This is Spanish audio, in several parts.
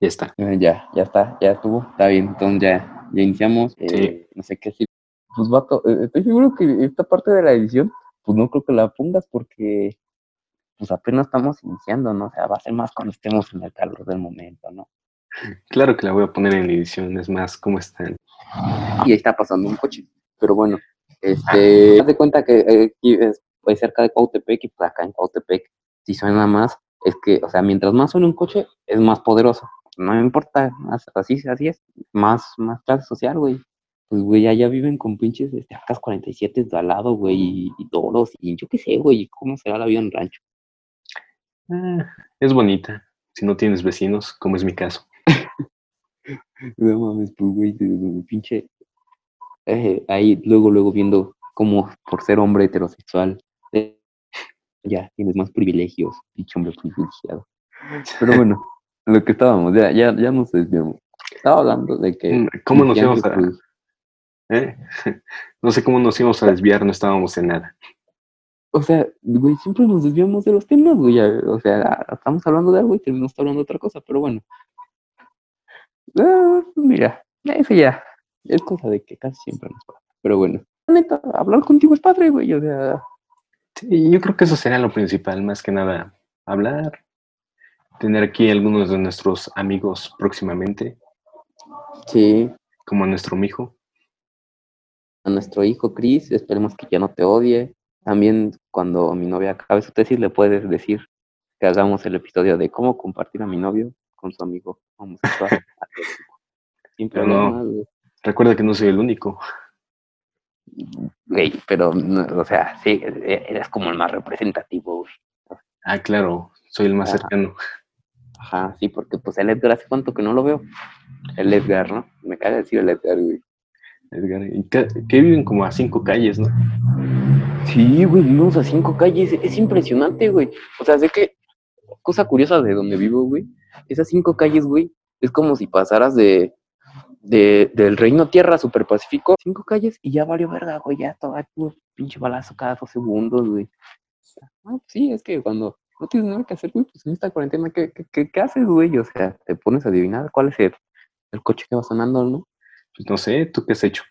Ya está. Eh, ya, ya está, ya estuvo, está bien, entonces ya, ya iniciamos. eh, No sé qué decir. Pues vato, eh, estoy seguro que esta parte de la edición, pues no creo que la pongas porque pues apenas estamos iniciando, ¿no? O sea, va a ser más cuando estemos en el calor del momento, ¿no? Claro que la voy a poner en edición, es más, ¿cómo están? Y ahí está pasando un coche. Pero bueno, este, haz de cuenta que eh, aquí es pues, cerca de Cautepec y pues acá en Cautepec, si suena más, es que, o sea, mientras más suene un coche, es más poderoso. No importa, más- así, así es, más, más clase social, güey. Pues, güey, allá viven con pinches este, acas 47 al lado, güey, y, y toros, y yo qué sé, güey, cómo será la vida en rancho. Ah, es bonita, si no tienes vecinos, como es mi caso. No mames, pues, güey, pinche. eh, ahí luego, luego viendo cómo por ser hombre heterosexual, eh, ya tienes más privilegios, pinche hombre privilegiado. Pero bueno, lo que estábamos, ya, ya, ya nos desviamos. Estaba hablando de que. Mm, ¿Cómo nos íbamos a- pues, ¿Eh? No sé cómo nos íbamos a desviar, no estábamos en nada. o sea, güey, siempre nos desviamos de los temas, güey. O sea, estamos hablando de algo y terminamos hablando de otra cosa, pero bueno. Ah, mira, eso ya es cosa de que casi siempre nos pasa. Pero bueno, neta, hablar contigo es padre, güey. O sea, Sí, yo creo que eso sería lo principal, más que nada, hablar, tener aquí algunos de nuestros amigos próximamente, sí, como a nuestro mijo. a nuestro hijo Chris, esperemos que ya no te odie. También cuando mi novia acabe su tesis, le puedes decir que hagamos el episodio de cómo compartir a mi novio con su amigo homosexual. Sin no. güey. Recuerda que no soy el único. Güey, pero, no, o sea, sí, e- eres como el más representativo, güey. Ah, claro, soy el más Ajá. cercano. Ajá, sí, porque pues el Edgar hace cuánto que no lo veo. El Edgar, ¿no? Me caga decir el Edgar, güey. Edgar, y que, que viven como a cinco calles, ¿no? Sí, güey, vivimos a cinco calles. Es impresionante, güey. O sea, sé que, cosa curiosa de donde vivo, güey, esas cinco calles, güey, es como si pasaras de, de del Reino Tierra Super Pacífico, cinco calles y ya valió verga, güey, ya todo, pinche balazo cada dos segundos, güey. Ah, sí, es que cuando no tienes nada que hacer, güey, pues en esta cuarentena, ¿qué, qué, qué, qué haces, güey? O sea, te pones a adivinar cuál es el, el coche que va sonando, ¿no? Pues no sé, ¿tú qué has hecho?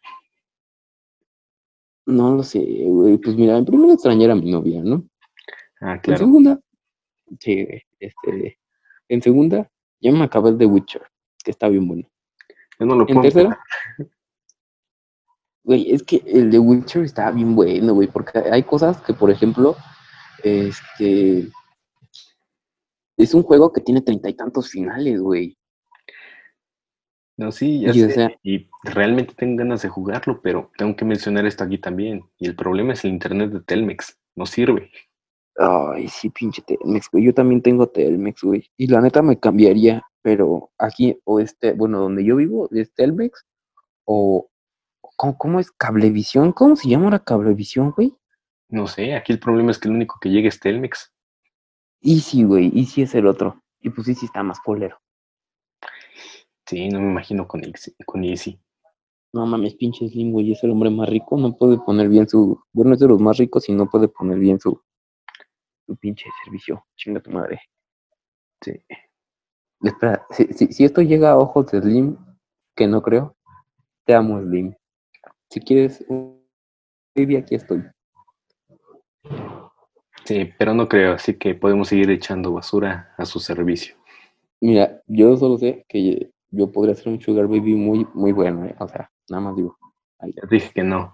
No lo sé, güey. Pues mira, en primera extrañar a mi novia, ¿no? Ah, En claro. segunda, sí, güey, este, en segunda, ya me acabé el de Witcher, que está bien bueno. Yo no lo En puedo. tercera, güey, es que el de Witcher está bien bueno, güey, porque hay cosas que, por ejemplo, este, es un juego que tiene treinta y tantos finales, güey. No, sí, ya Y, o sé, sea- y realmente tengo ganas de jugarlo, pero tengo que mencionar esto aquí también. Y el problema es el internet de Telmex. No sirve. Ay, sí, pinche Telmex, güey. Yo también tengo Telmex, güey. Y la neta me cambiaría, pero aquí, o este, bueno, donde yo vivo, es Telmex, o, ¿cómo, cómo es? Cablevisión, ¿cómo se llama la Cablevisión, güey? No sé, aquí el problema es que el único que llega es Telmex. Easy, güey, Easy es el otro. Y pues Easy está más polero. Sí, no me imagino con, con Easy. No mames, pinche Slim, güey, es el hombre más rico, no puede poner bien su, bueno, es de los más ricos y no puede poner bien su, su pinche servicio. Chinga tu madre. Sí. Espera, si, si, si esto llega a ojos de Slim, que no creo, te amo, Slim. Si quieres, baby, aquí estoy. Sí, pero no creo, así que podemos seguir echando basura a su servicio. Mira, yo solo sé que yo podría ser un sugar baby muy, muy bueno, ¿eh? O sea, nada más digo. Ahí. Ya dije que no.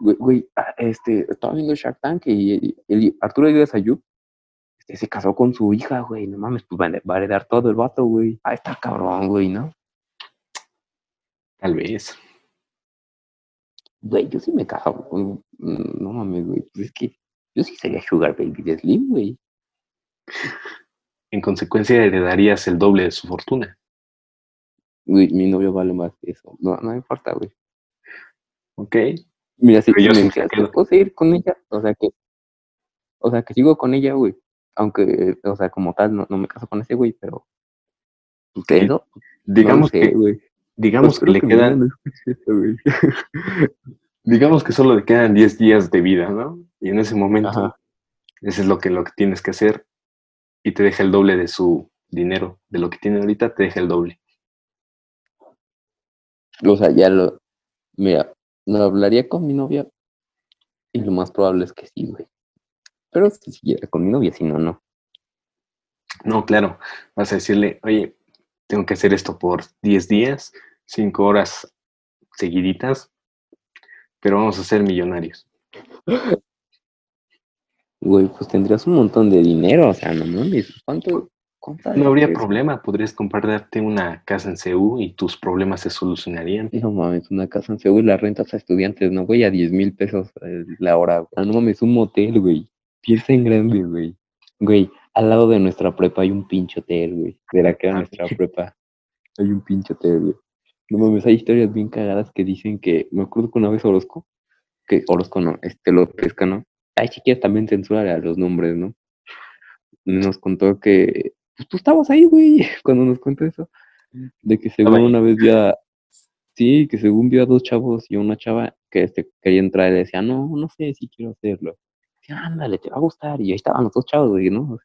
Güey, güey, ah, este, estaba viendo Shark Tank y, el Arturo Díaz Ayub este, se casó con su hija, güey. No mames, pues va a- heredar todo el vato, güey. Ah, está cabrón, güey, ¿no? Tal vez. Güey, yo sí me caso No mames, güey. Pues es que yo sí sería sugar baby de Slim, güey. En consecuencia, heredarías el doble de su fortuna. Güey, mi novio vale más que eso. No, no me importa, güey. ¿Ok? Mira, si Pero yo me sí que puedo seguir con ella, o sea que, o sea que sigo con ella, güey. Aunque, o sea, como tal, no, no me caso con ese güey, pero. pues, eso, Digamos no sé, que, güey. digamos que Espero le mi quedan, digamos que solo le quedan 10 días de vida, ¿no? Y en ese momento, Ajá. eso es lo que, lo que tienes que hacer y te deja el doble de su, dinero de lo que tiene ahorita, te deja el doble. O sea, ya lo. Mira, no hablaría con mi novia. Y lo más probable es que sí, güey. Pero si siguiera con mi novia, si no, no. No, claro, vas a decirle, oye, tengo que hacer esto por 10 días, 5 horas seguiditas, pero vamos a ser millonarios. Güey, pues tendrías un montón de dinero, o sea, no mames, ¿cuánto? No habría problema, podrías comprarte una casa en CU y tus problemas se solucionarían. No mames, una casa en Seúl, la rentas a estudiantes, no, güey, a 10 mil pesos eh, la hora. güey. Ah, no mames, un motel, güey. Piensa en grande, güey. Güey, al lado de nuestra prepa hay un pinche hotel, güey. De la que era Ah, nuestra prepa. Hay un pinche hotel, güey. No mames, hay historias bien cagadas que dicen que, me acuerdo que una vez Orozco, que Orozco no, este López Cano, ay, si quieres también censura a los nombres, ¿no? Nos contó que, pues tú estabas ahí, güey, cuando nos contó eso, de que según una vez vio a, sí, que según vio a dos chavos y a una chava que este, quería entrar y le decía, no, no sé si quiero hacerlo. Decía, ándale, te va a gustar, y ahí estaban los dos chavos, güey, ¿no?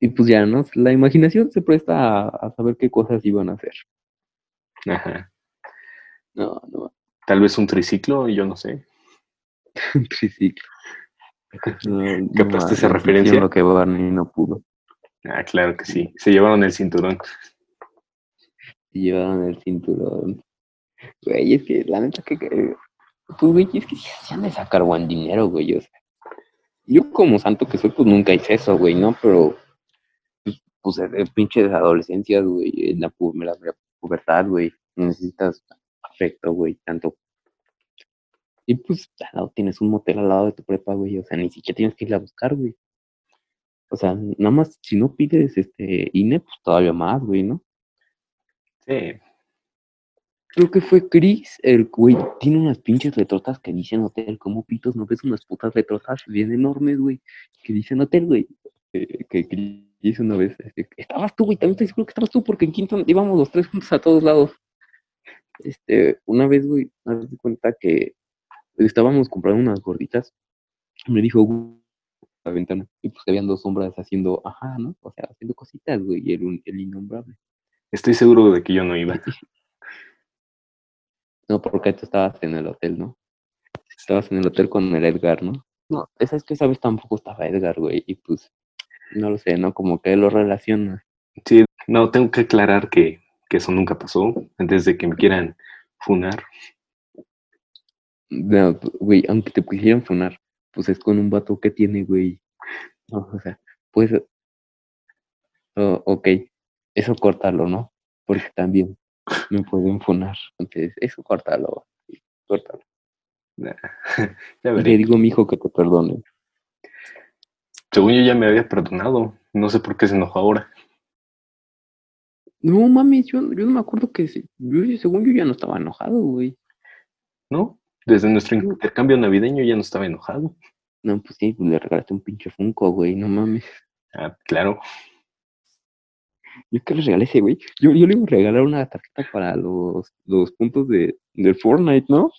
Y pues ya, ¿no? La imaginación se presta a, a saber qué cosas iban a hacer. Ajá. No, no, Tal vez un triciclo, yo no sé. un triciclo. No, ¿Captaste esa mames, referencia? lo que Barney no pudo. Ah, claro que sí. Se llevaron el cinturón. Y llevaron el cinturón. Güey, es que la neta que... Pues, güey, es que se han de sacar buen dinero, güey. O sea, yo como santo que soy, pues nunca hice eso, güey, ¿no? Pero, pues, pues de pinches adolescencias, güey, en la, pu- la- la pubertad, güey, necesitas afecto, güey, tanto. Y pues, al lado tienes un motel al lado de tu prepa, güey, o sea, ni siquiera tienes que ir a buscar, güey. O sea, nada más, si no pides este INE, pues todavía más, güey, ¿no? Sí. Creo que fue Chris, el güey, tiene unas pinches retrotas que dicen hotel, como pitos, no ves unas putas retrotas bien enormes, güey, que dicen hotel, güey. Eh, que Chris hizo una vez, este, estabas tú, güey, también estoy seguro que estabas tú, porque en quinto íbamos los tres juntos a todos lados. Este, una vez, güey, me di cuenta que estábamos comprando unas gorditas, y me dijo, güey, la ventana, y pues habían dos sombras haciendo, ajá, ¿no? O sea, haciendo cositas, güey, y el, un- el innombrable. Estoy seguro de que yo no iba. No, porque tú estabas en el hotel, ¿no? Estabas en el hotel con el Edgar, ¿no? No, esa es que esa vez tampoco estaba Edgar, güey, y pues, no lo sé, ¿no? Como que lo relaciona. Sí, no, tengo que aclarar que, que eso nunca pasó. Antes de que me quieran funar. No, güey, aunque te quisieran funar, pues es con un vato que tiene, güey. No, o sea, pues, oh, ok, eso córtalo, ¿no? Porque también me pueden funar. Entonces, eso córtalo, córtalo. Ya Y le digo a mi hijo que te perdone. Según yo ya me había perdonado. No sé por qué se enojó ahora. No mames, yo, yo no me acuerdo que, yo, según yo ya no estaba enojado, güey. ¿No? Desde nuestro intercambio navideño ya no estaba enojado. No, pues sí, pues le regalaste un pinche Funko, güey, no mames. Ah, claro. Yo que le regalé ese, güey. Yo, yo le iba a regalar una tarjeta para los, los puntos de, del Fortnite, ¿no?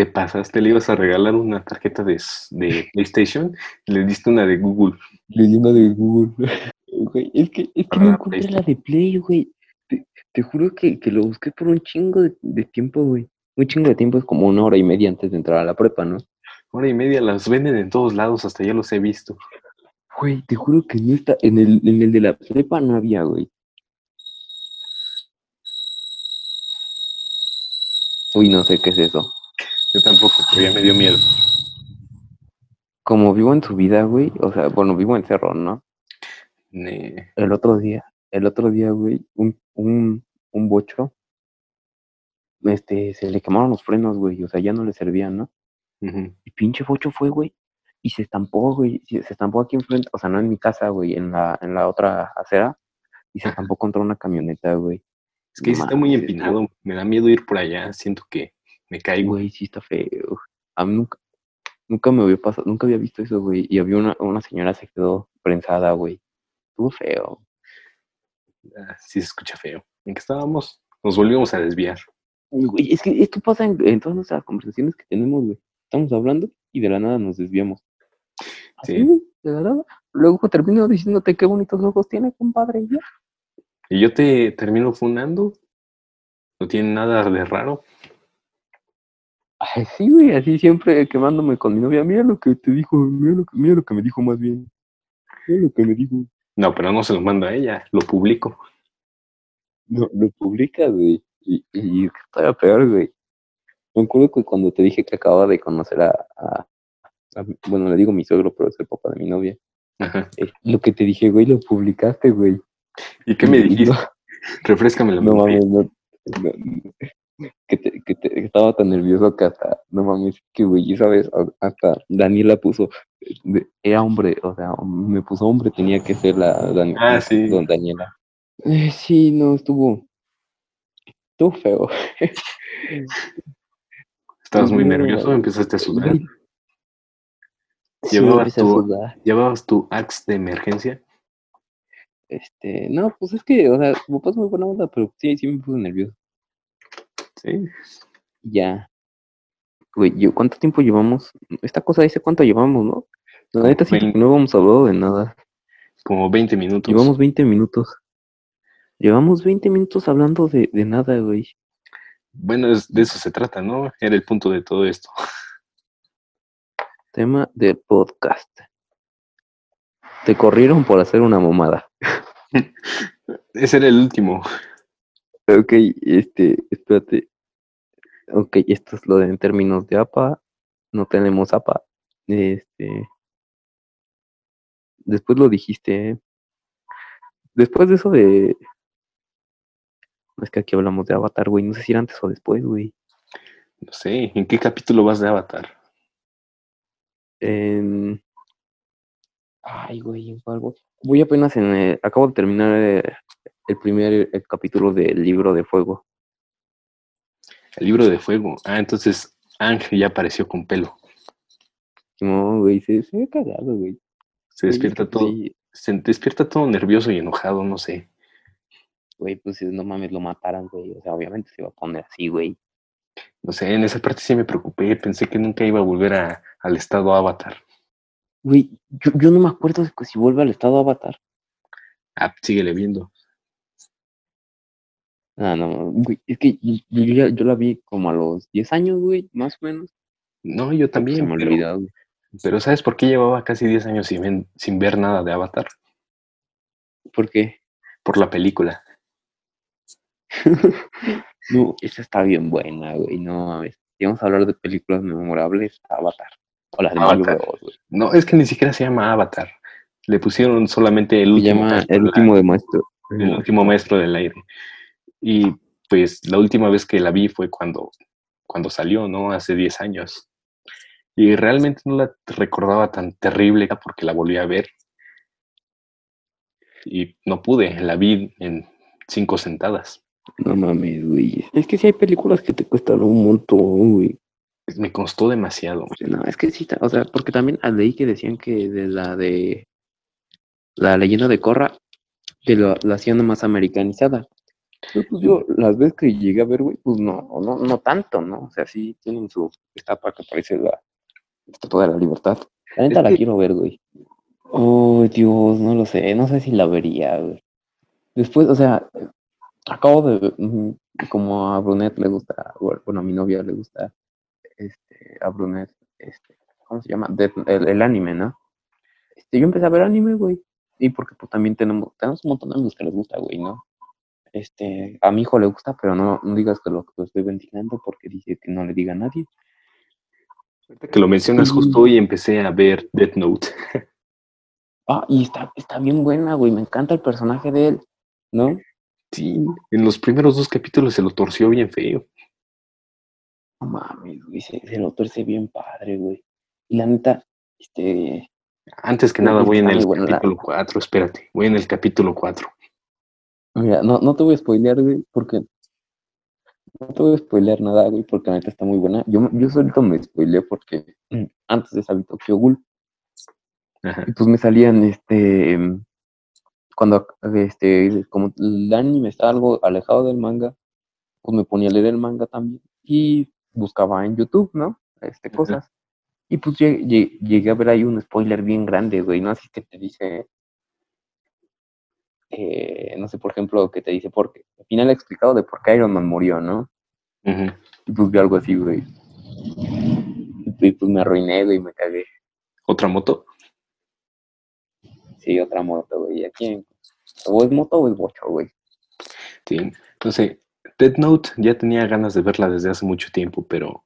Te pasaste, le ibas a regalar una tarjeta de, de PlayStation y le diste una de Google. Le di una de Google. Güey, es que, es que no la encontré la de Play, güey. Te, te juro que, que lo busqué por un chingo de, de tiempo, güey. Un chingo de tiempo es como una hora y media antes de entrar a la prepa, ¿no? Hora y media las venden en todos lados, hasta ya los he visto. Güey, te juro que no está, en el, en el de la prepa no había, güey. Uy, no sé qué es eso. Yo tampoco, pero ya me dio miedo. Como vivo en su vida, güey, o sea, bueno, vivo en Cerro, ¿no? Ne- El otro día, el otro día, güey, un, un, un bocho, este, se le quemaron los frenos, güey, o sea, ya no le servían, ¿no? Ujú. Y pinche bocho fue, güey, y se estampó, güey, se estampó aquí enfrente, o sea, no en mi casa, güey, en la, en la otra acera, y se estampó contra una camioneta, güey. Es que No está muy empinado. Me da miedo ir por allá. Siento que me caigo. Güey, sí está feo. A mí nunca, nunca me había pasado, nunca había visto eso, güey, y había una, una señora se quedó prensada, güey. Estuvo feo. Ah, sí se escucha feo. ¿En qué estábamos? Nos volvimos a desviar. Güey, es que esto pasa en, en todas nuestras conversaciones que tenemos, güey. Estamos hablando y de la nada nos desviamos. Así, Sí. güey, de verdad. Luego termino diciéndote qué bonitos ojos tiene, compadre. y yo te termino fundando. No tiene nada de raro. Ay, sí, güey, así siempre quemándome con mi novia. Mira lo que te dijo, mira lo que, mira lo que me dijo más bien. Mira lo que me dijo. No, pero no se lo mando a ella, lo publico. No, lo publicas, güey. Y, y que todavía peor, güey. Me acuerdo que cuando te dije que acababa de conocer a, a- a- bueno, le digo mi suegro, pero es el papá de mi novia. Ajá. Eh, lo que te dije, güey, lo publicaste, güey. ¿Y qué me Y- y dijiste? No, Refrescame la mames, no, no. Que, te- que te- que estaba tan nervioso que hasta, no mames, que güey, sabes, hasta Daniela puso, era hombre, o sea, me puso hombre, tenía que ser la Dan- Ah, sí. don Daniela. Eh, sí, no, estuvo, estuvo feo. Estabas muy nervioso, empezaste a sudar. Sí, Llevabas a tu- sudar. ¿Llevabas tu axe de emergencia? Este, no, pues es que, o sea, mi papá es muy buena onda, pero sí, sí me puse nervioso. Sí. Ya. Güey, yo, ¿cuánto tiempo llevamos? Esta cosa dice cuánto llevamos, ¿no? La neta sí, no hemos hablado de nada. Como 20 minutos. Llevamos 20 minutos. Llevamos 20 minutos hablando de, de nada, güey. Bueno, es- de eso se trata, ¿no? Era el punto de todo esto. Tema del podcast. Te corrieron por hacer una mamada. Ese era el último. Ok, este, espérate. Ok, esto es lo de en términos de APA. No tenemos APA. Este. Después lo dijiste. ¿eh? Después de eso de. Es que aquí hablamos de Avatar, güey. No sé si era antes o después, güey. No sé, ¿en qué capítulo vas de Avatar? En... Ay, güey, ¿en cuál voy? Apenas en. el- Acabo de terminar eh, el primer el capítulo del libro de fuego. El libro de fuego. Ah, entonces Ángel ya apareció con pelo. No, güey, se, se ve cagado, güey. Se Güey, despierta es que todo, sí, se despierta todo nervioso y enojado, no sé. Güey, pues si no mames, lo mataran, güey. O sea, obviamente se va a poner así, güey. No sé, en esa parte sí me preocupé. Pensé que nunca iba a volver a- al estado Avatar. Güey, yo, yo no me acuerdo si vuelve al estado Avatar. Ah, síguele viendo. Ah, no, güey, es que yo, yo yo la vi como a los 10 años, güey, más o menos. No, yo Se también. me pero- olvidó, güey. Pero ¿sabes por qué llevaba casi 10 años sin, sin ver nada de Avatar? ¿Por qué? Por la película. No, esa está bien buena, güey, no mames. Si vamos a hablar de películas memorables, Avatar. O las de Mario Avatar. Bros, güey. No, es que ni siquiera se llama Avatar. Le pusieron solamente el Se último, llama maestro El último de maestro. el último maestro del aire. Y pues la última vez que la vi fue cuando, cuando salió, ¿no? Hace 10 años. Y realmente no la recordaba tan terrible porque la volví a ver. Y no pude, la vi en cinco sentadas. No mames, güey. Es que sí hay películas que te cuestan un montón, güey. Me costó demasiado. No, es que sí, o sea, porque también leí que decían que de la de la leyenda de Korra, que lo, la hacían más americanizada. Pero, pues yo, las veces que llegué a ver, güey, pues no, no, no tanto, ¿no? O sea, sí tienen su etapa que parece la estatua de la libertad. La neta Es la que- quiero ver, güey. Oh, Dios, no lo sé, no sé si la vería, güey. Después, o sea, acabo de, como a Brunet le gusta, bueno, a mi novia le gusta, este, a Brunet, este, ¿cómo se llama? El anime, ¿no? Este, yo empecé a ver anime, güey, y porque pues también tenemos, tenemos un montón de amigos que les gusta, güey, ¿no? Este, a mi hijo le gusta, pero no, no digas que lo, lo estoy ventilando porque dice que no le diga a nadie. Ahorita que lo mencionas, justo hoy empecé a ver Death Note. Ah, y está, está bien buena, güey, me encanta el personaje de él, ¿no? Sí, en los primeros dos capítulos se lo torció bien feo. No mames, güey, se, se lo tuerce bien padre, güey. Y la neta, este, Antes que nada, voy en el capítulo 4, espérate, voy en el capítulo 4. Mira, no, no te voy a spoilear, güey, porque no te voy a spoilear nada, güey, porque la neta está muy buena. Yo, yo solito me spoileé porque antes de vi Tokyo Ghoul, Ajá. y pues me salían, este, em, cuando, este, como el anime estaba algo alejado del manga, pues me ponía a leer el manga también y buscaba en YouTube, ¿no? Este, Ajá. cosas. Y pues lle- lle- llegué a ver ahí un spoiler bien grande, güey, ¿no? Así que te dice, eh, no sé, por ejemplo, que te dice, por qué, al final explicado de por qué Iron Man murió, ¿no? Y pues vi algo así, güey. Y, y, pues me arruiné, güey, me cagué. ¿Otra moto? Sí, otra moto, güey. Aquí o es moto o es bocho, güey. Sí. Entonces, Death Note ya tenía ganas de verla desde hace mucho tiempo, pero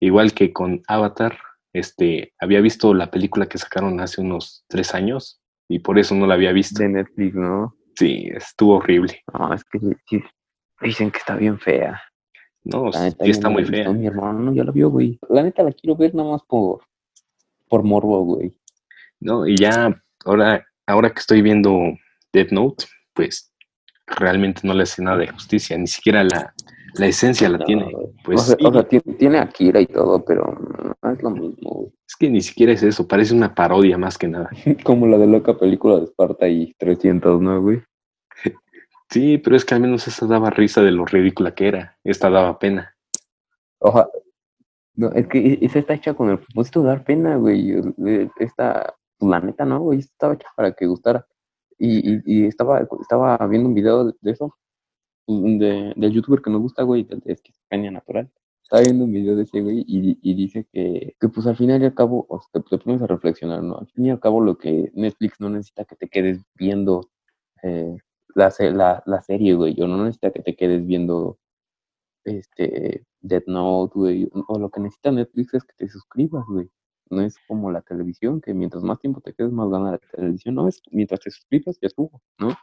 igual que con Avatar, este, había visto la película que sacaron hace unos tres años y por eso no la había visto. De Netflix, ¿no? Sí, estuvo horrible. No, es que dicen que está bien fea. No, La neta, sí está muy fea. Mi hermano ya la vio, güey. La neta la quiero ver nada más por, por morbo, güey. No, y ya ahora, ahora que estoy viendo Death Note, pues realmente no le hace nada de justicia, ni siquiera la, la esencia la No, tiene. Pues o sea, sí, o sea, tiene, tiene a Akira y todo, pero no es lo mismo, es que ni siquiera es eso, parece una parodia más que nada. Como la de loca película de Esparta y 300, ¿no, güey? Sí, pero es que al menos esa daba risa de lo ridícula que era. Esta daba pena. Oja. No, es que e- esa está hecha con el propósito de dar pena, güey. Esta, pues, la neta, ¿no, güey? Estaba hecha para que gustara. Y, y, y estaba, estaba viendo un video de, eso, de, del youtuber que nos gusta, güey, del de esquizofrenia natural. Estaba viendo un video de ese, güey, y, y dice que, que, pues, al final y al cabo, o sea, te, te pones a reflexionar, ¿no? Al fin y al cabo, lo que Netflix no necesita que te quedes viendo eh, la, la, la serie, güey, o no necesita que te quedes viendo este, Death Note, güey, o lo que necesita Netflix es que te suscribas, güey. No es como la televisión, que mientras más tiempo te quedes, más gana la televisión. No, es mientras te suscribas, ya estuvo, ¿no?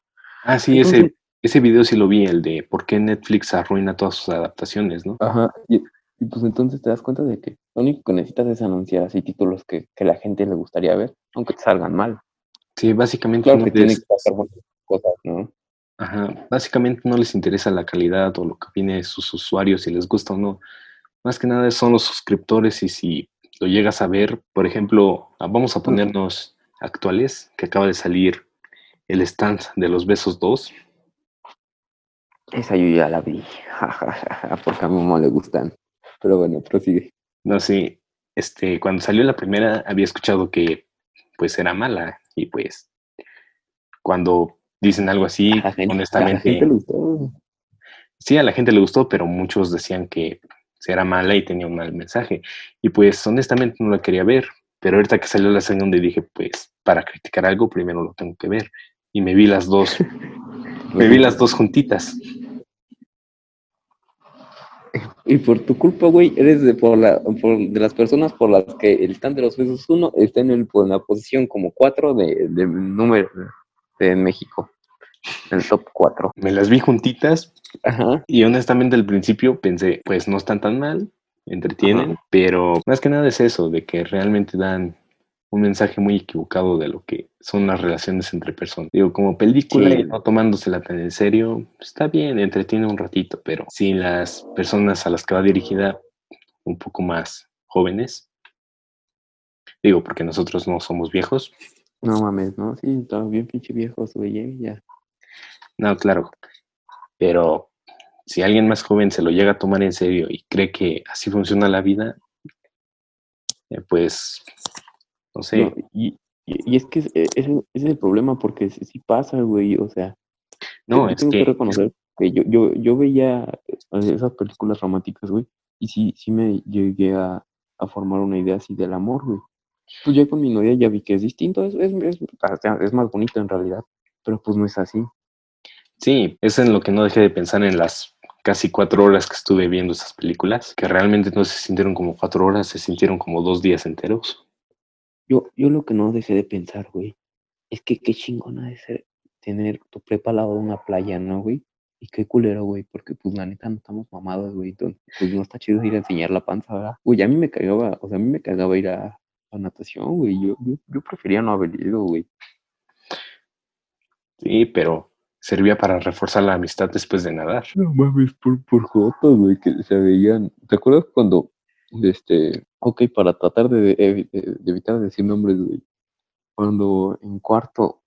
Ah, sí, Entonces- ese, ese video sí lo vi, el de por qué Netflix arruina todas sus adaptaciones, ¿no? Ajá, y, y pues entonces te das cuenta de que lo único que necesitas es anunciar así títulos que, que la gente le gustaría ver, aunque te salgan mal. Sí, básicamente Claro no que tiene les, que pasar muchas cosas, ¿no? ajá, básicamente no les interesa la calidad o lo que opinen sus usuarios, si les gusta o no. Más que nada son los suscriptores y si lo llegas a ver, por ejemplo, ah, vamos a ponernos actuales, que acaba de salir el stand de los besos 2. Esa yo ya la vi, porque a mi mamá le gustan. Pero bueno, prosigue. No sé, este, cuando salió la primera había escuchado que pues era mala y pues cuando dicen algo así, A gente, a la honestamente, gente le gustó. sí, a la gente le gustó, pero muchos decían que era mala y tenía un mal mensaje. Y pues honestamente no la quería ver, pero ahorita que salió la segunda dije, pues para criticar algo primero lo tengo que ver. Y me vi las dos, me vi las dos juntitas. Y por tu culpa, güey, eres de, por la, por- de las personas por las que el stand de los besos 1 está en, el, en la posición como 4 de, de número de, México. En el top 4. Me las vi juntitas Ajá. y honestamente al principio pensé, pues no están tan mal, entretienen, Ajá. pero más que nada es eso, de que realmente dan un mensaje muy equivocado de lo que son las relaciones entre personas. Digo, como película Sí. y no tomándosela tan en serio, está bien, entretiene un ratito, pero si las personas a las que va dirigida un poco más jóvenes, digo, porque nosotros no somos viejos, No mames, ¿no? Sí, estamos bien pinche viejos, güey, eh, ya. no, claro, pero si alguien más joven se lo llega a tomar en serio y cree que así funciona la vida, eh, pues, no sé, y, y, y es que es- ese, ese es el problema, porque sí, sí pasa, güey, o sea, no, yo es tengo que, que... reconocer que yo, yo, yo veía eh, esas películas románticas, güey, y sí, sí me llegué a, a formar una idea así del amor, güey. Pues ya con mi novia ya vi que es distinto, es, es, es, es más bonito en realidad, pero pues no es así. Sí, es en lo que no dejé de pensar en las casi cuatro horas que estuve viendo esas películas, que realmente no se sintieron como cuatro horas, se sintieron como dos días enteros. Yo, yo lo que no dejé de pensar, güey, es que qué chingona de ser tener tu prepa al lado de una playa, ¿no, güey? Y qué culero, güey, porque pues la neta no estamos mamados, güey, entonces pues no está chido ir a enseñar la panza, ¿verdad? Güey, a mí me cagaba, o sea, a mí me cagaba ir a, a natación, güey, yo, yo, yo prefería no haber ido, güey. Sí, pero servía para reforzar la amistad después de nadar. No mames, por, por jotos, güey, que se veían. ¿Te acuerdas cuando, este, ok, para tratar de, evi- de- de evitar decir nombres, güey, cuando en cuarto,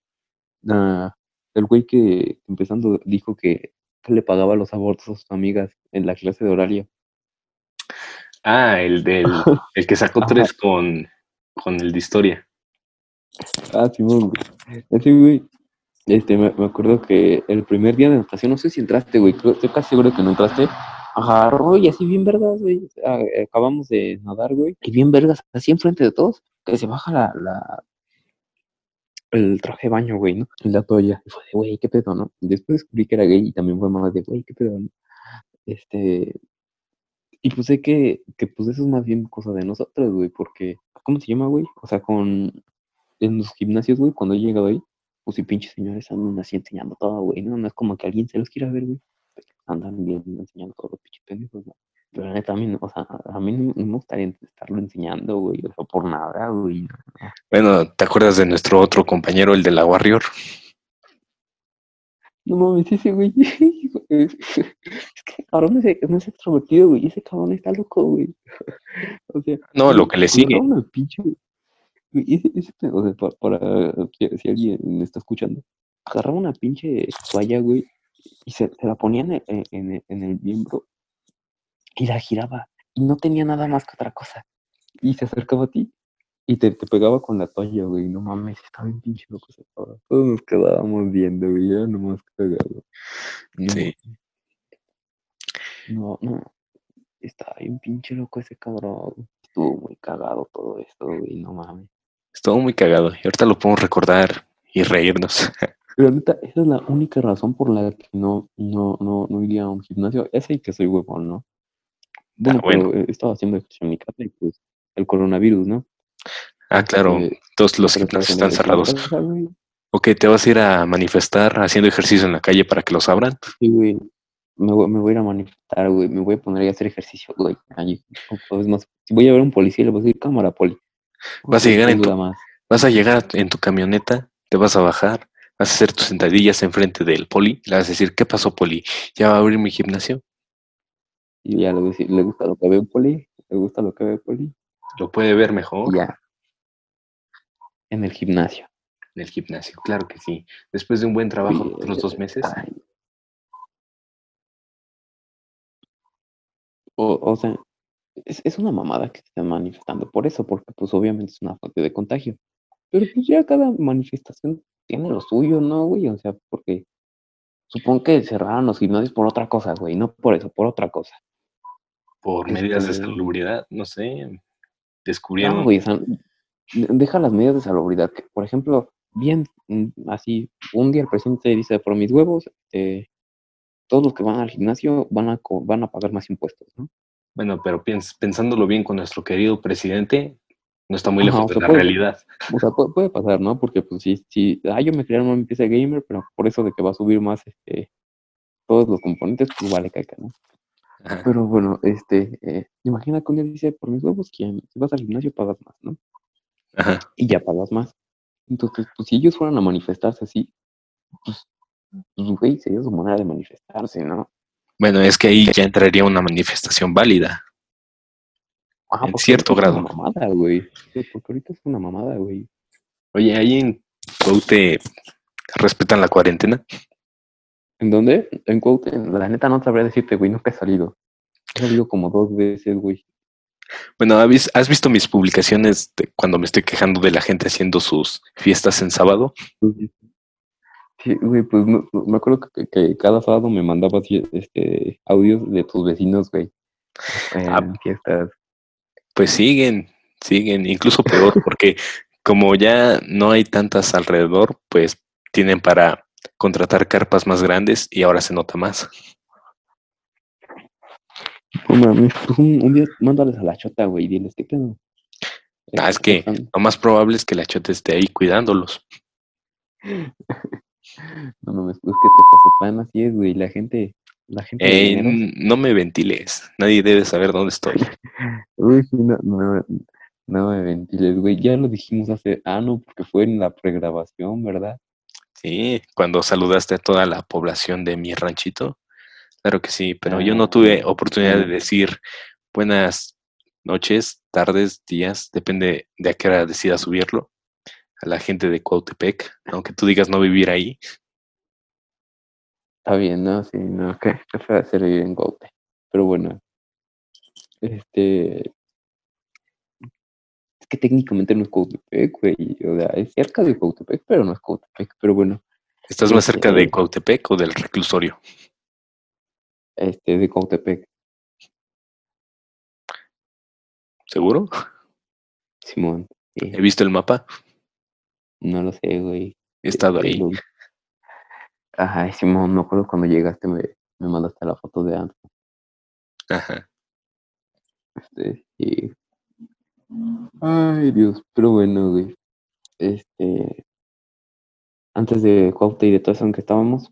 ah, el güey que empezando dijo que, que le pagaba los abortos a sus amigas en la clase de horario. Ah, el del el que sacó tres con, con el de historia. Ah, Simón, güey. Ese, güey. Este, me, me acuerdo que el primer día de natación, no sé si entraste, güey. creo- Estoy casi seguro que no entraste. Agarró y así bien vergas, güey. acabamos de nadar, güey. Y bien vergas, así enfrente de todos, que se baja la, la el traje de baño, güey, ¿no? Y la toalla. Y fue de, güey, qué pedo, ¿no? Y después descubrí que era gay y también fue más de, güey, qué pedo, ¿no? Este. Y pues sé que, que pues eso es más bien cosa de nosotros, güey, porque, ¿cómo se llama, güey? O sea, con, en los gimnasios, güey, cuando he llegado ahí, pues sí, pinches señores andan así enseñando todo, güey, ¿no? No es como que alguien se los quiera ver, güey. Andan bien enseñando todo los pinches pendejos, ¿no? Pero la neta, a mí, no- o sea, a mí no no me gustaría estarlo enseñando, güey, o sea, por nada, güey. no. Bueno, ¿te acuerdas de nuestro otro compañero, el de la Warrior? No mames, ese güey. Es que cabrón ese, no es extrovertido, güey. Ese cabrón está loco, güey. O sea, No, lo que le sigue. una pinche. güey, Ese, ese, o sea, pa- para, que- si alguien me está escuchando, agarraba una pinche toalla, güey, y se, se la ponía en el, en, el miembro y la giraba. Y no tenía nada más que otra cosa. Y se acercaba a ti y te, te pegaba con la toalla, güey. No mames, estaba bien pinche loco ese cabrón. Todos nos quedábamos viendo, güey. Era nomás cagado. No, Sí. no, no. Estaba bien pinche loco ese cabrón. Estuvo muy cagado todo esto, güey. No mames. Estuvo muy cagado. Y ahorita lo podemos recordar y reírnos. Pero ahorita, esa es la única razón por la que no, no, no, no iría a un gimnasio. Esa y que soy huevón, ¿no? Bueno, Ah, bueno. pero he estado haciendo ejercicio en mi casa y pues el coronavirus, ¿no? Ah, claro. Este, Todos los gimnasios estaba están cerrados. Ok, ¿te vas a ir a manifestar haciendo ejercicio en la calle para que los abran? Sí, güey. Me voy, me voy a ir a manifestar, güey. Me voy a poner a hacer ejercicio, güey. Es más, si voy a ver a un policía, le voy a decir, cámara, poli. Vas a llegar en tu- más. Vas a llegar en tu camioneta, te vas a bajar, vas a hacer tus sentadillas enfrente del poli, le vas a decir, ¿qué pasó, poli? ¿Ya va a abrir mi gimnasio? Y ya le decir, ¿le gusta lo que ve poli? ¿Le gusta lo que ve poli? Lo puede ver mejor ya. En el gimnasio. en el gimnasio, claro que sí. Después de un buen trabajo Oye, otros dos meses, ay. O, o sea, es, es una mamada que se estén manifestando por eso, porque pues obviamente es una fuente de contagio. Pero pues ya cada manifestación tiene lo suyo, ¿no, güey? O sea, porque supongo que cerraron los gimnasios por otra cosa, güey, no por eso, por otra cosa. por medidas de este- salubridad, no sé, No, descubrieron... güey, o sea, deja las medidas de salubridad. que, por ejemplo, bien, mm, así, un día el presidente dice, por mis huevos, este, todos los que van al gimnasio van a, van a pagar más impuestos, ¿no? Bueno, pero piens- pensándolo bien con nuestro querido presidente, no está muy Ajá, lejos de la puede- realidad. O sea, puede, puede pasar, ¿no? Porque, pues, sí, sí, ah, yo me crearon una empresa gamer, pero por eso de que va a subir más, este, todos los componentes, pues vale caca, ¿no? Ajá. Pero bueno, este, eh, imagina que un día dice, por mis huevos, que si vas al gimnasio pagas más, ¿no? Ajá. y ya pagas más. Entonces, pues si ellos fueran a manifestarse así, pues, pues güey, sería su manera de manifestarse, ¿no? Bueno, es que ahí ya entraría una manifestación válida. En cierto es grado. una mamada, güey. Porque ahorita es una mamada, güey. Oye, ahí en Cuaute respetan la cuarentena. ¿En dónde? En Cuaute, la neta no sabría decirte, güey, nunca he salido. He salido como dos veces, güey. Bueno, ¿has vis- ¿has visto mis publicaciones de cuando me estoy quejando de la gente haciendo sus fiestas en sábado? Sí, güey, pues no- me acuerdo que, que cada sábado me mandabas este, audios de tus vecinos, güey. En Ah. fiestas. Pues siguen, siguen, incluso peor, porque como ya no hay tantas alrededor, pues tienen para contratar carpas más grandes y ahora se nota más. No mames, pues un, un día mándales a la chota, güey, y diles, ¿qué pedo? Ah, es que lo más probable es que la chota esté ahí cuidándolos. No mames, pues que te pasó plan así es, güey. La gente, la gente no me ventiles, nadie debe saber dónde estoy. Uy, no, no, no me ventiles, güey. Ya lo dijimos hace, ah, no, porque fue en la pregrabación, ¿verdad? Sí, cuando saludaste a toda la población de mi ranchito. Claro que sí, pero yo no tuve Ah, oportunidad de decir buenas noches, tardes, días, depende de a qué hora decida subirlo a la gente de Cuautepec, aunque tú digas no vivir ahí. Está bien, ¿no? Sí, no, feo hacer vivir en Gaute. Pero bueno, Este. Es que técnicamente no es Cautepec, güey. O sea, es cerca de Cautepec, pero no es Cautepec. Pero bueno, ¿Estás más cerca de Este- Cuautepec o del reclusorio? este, de Cautepec. ¿Seguro? Simón. sí. He visto el mapa, No lo sé, güey. he estado ahí. Ajá, Simón, me acuerdo cuando llegaste me, me mandaste la foto de antes. Ajá. Este, y... Ay, Dios, pero bueno, güey. Este, antes de Cuauhte y de todo eso en que estábamos,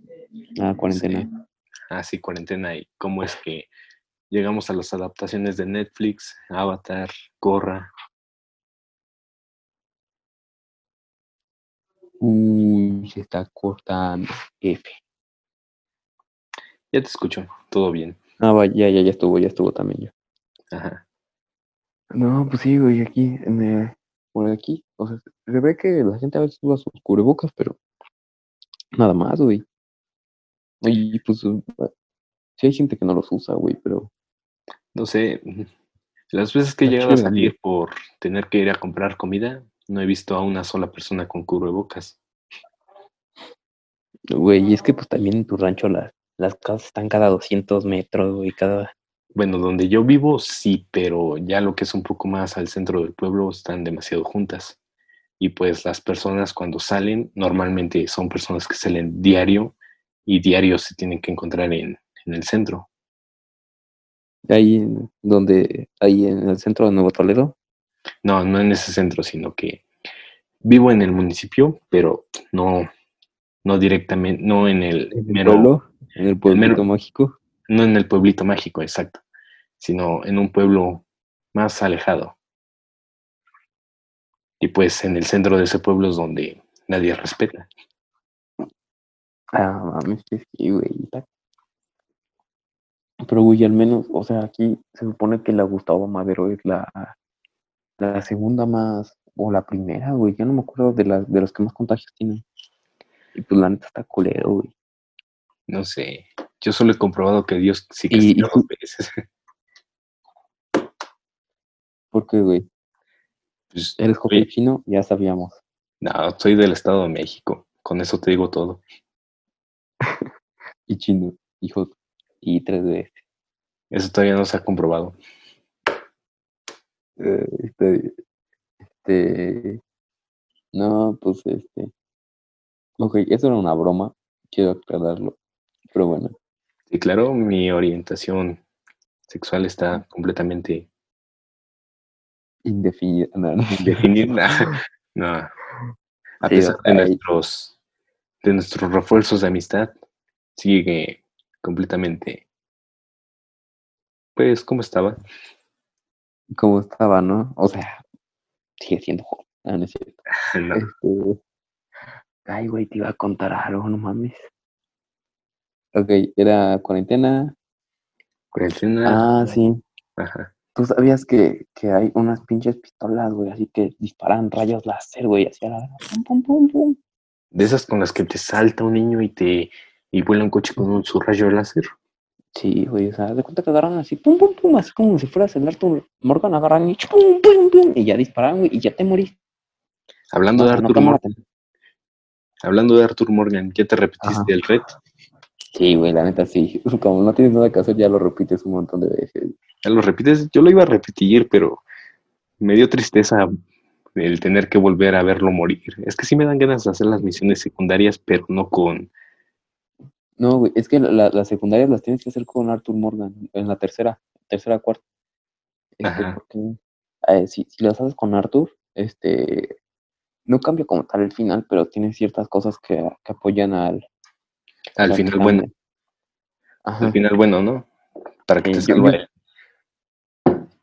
la cuarentena. Sí. Ah, sí, cuarentena. ¿Y cómo es que llegamos a las adaptaciones de Netflix, Avatar, Corra? Uy, se está cortando. F. Ya te escucho, todo bien. Ah, va, ya, ya, ya estuvo, ya estuvo también yo. Ajá. No, pues sí, güey, aquí, en el- por aquí, o sea, se ve que la gente a veces usa sus cubrebocas, pero nada más, güey. Y pues, uh, sí hay gente que no los usa, güey, pero No sé, las veces que he llegado a salir por tener que ir a comprar comida, no he visto a una sola persona con cubrebocas. Güey, y es que pues también en tu rancho las, las casas están cada 200 metros, güey, cada... Bueno, donde yo vivo sí, pero ya lo que es un poco más al centro del pueblo están demasiado juntas. Y pues las personas cuando salen, normalmente son personas que salen diario y diario se tienen que encontrar en, en el centro. Ahí donde, ahí en el centro de Nuevo Toledo. No, no en ese centro, sino que vivo en el municipio, pero no, no directamente, no en el, En el mero- pueblo, en el pueblito mero- mágico. no en el pueblito mágico, exacto, sino en un pueblo más alejado. Y pues en el centro de ese pueblo es donde nadie respeta. Ah, mames, que sí, güey. Pero, güey, al menos, o sea, aquí se supone que la Gustavo Madero es la, la segunda más, o la primera, güey. Ya no me acuerdo de, las de los que más contagios tiene. Y pues la neta está culero, güey. No sé, yo solo he comprobado que Dios sí que castiga dos veces. Porque, güey, Pues, eres joven chino, ya sabíamos. no, soy del Estado de México, con eso te digo todo. Y chino, hijo, y tres veces. Eso todavía no se ha comprobado. Eh, este, este, no, pues este, ok, eso era una broma, quiero aclararlo, pero bueno, Y claro, mi orientación sexual está completamente indefinida, no, no, indefinida. No. A Sí, pesar de nuestros, de nuestros refuerzos de amistad, sigue completamente, pues, como estaba. Como estaba, ¿no? O sea, sigue siendo joven, ah, no es cierto. No, Este, ay, güey, te iba a contar algo, no mames. Ok, era cuarentena. cuarentena, Ah, sí. ajá. ¿Tú sabías que, que hay unas pinches pistolas, güey, así que disparan rayos láser, güey, hacia la... Pum, pum, pum, pum. De esas con las que te salta un niño y te y vuela un coche con un su rayo láser. Sí, güey, o sea, de cuenta que agarran así, pum, pum, pum, así como si fueras el Arthur Morgan, agarran y pum, pum, pum, y ya disparan, güey, y ya te morís. Hablando de no Arthur Morgan, hablando de Arthur Morgan, ¿ya te repetiste Ajá. el red? Sí, güey, la neta sí. Como no tienes nada que hacer, ya lo repites un montón de veces. Ya lo repites, yo lo iba a repetir, pero me dio tristeza el tener que volver a verlo morir. Es que sí me dan ganas de hacer las misiones secundarias, pero no con No, güey, es que la- las secundarias las tienes que hacer con Arthur Morgan, en la tercera, tercera, cuarta. Este, porque eh, si, si las haces con Arthur, este, no cambia como tal el final, pero tiene ciertas cosas que, que apoyan al, al final bueno, Ajá. al final bueno, ¿no? Para que Sí, te yo- él.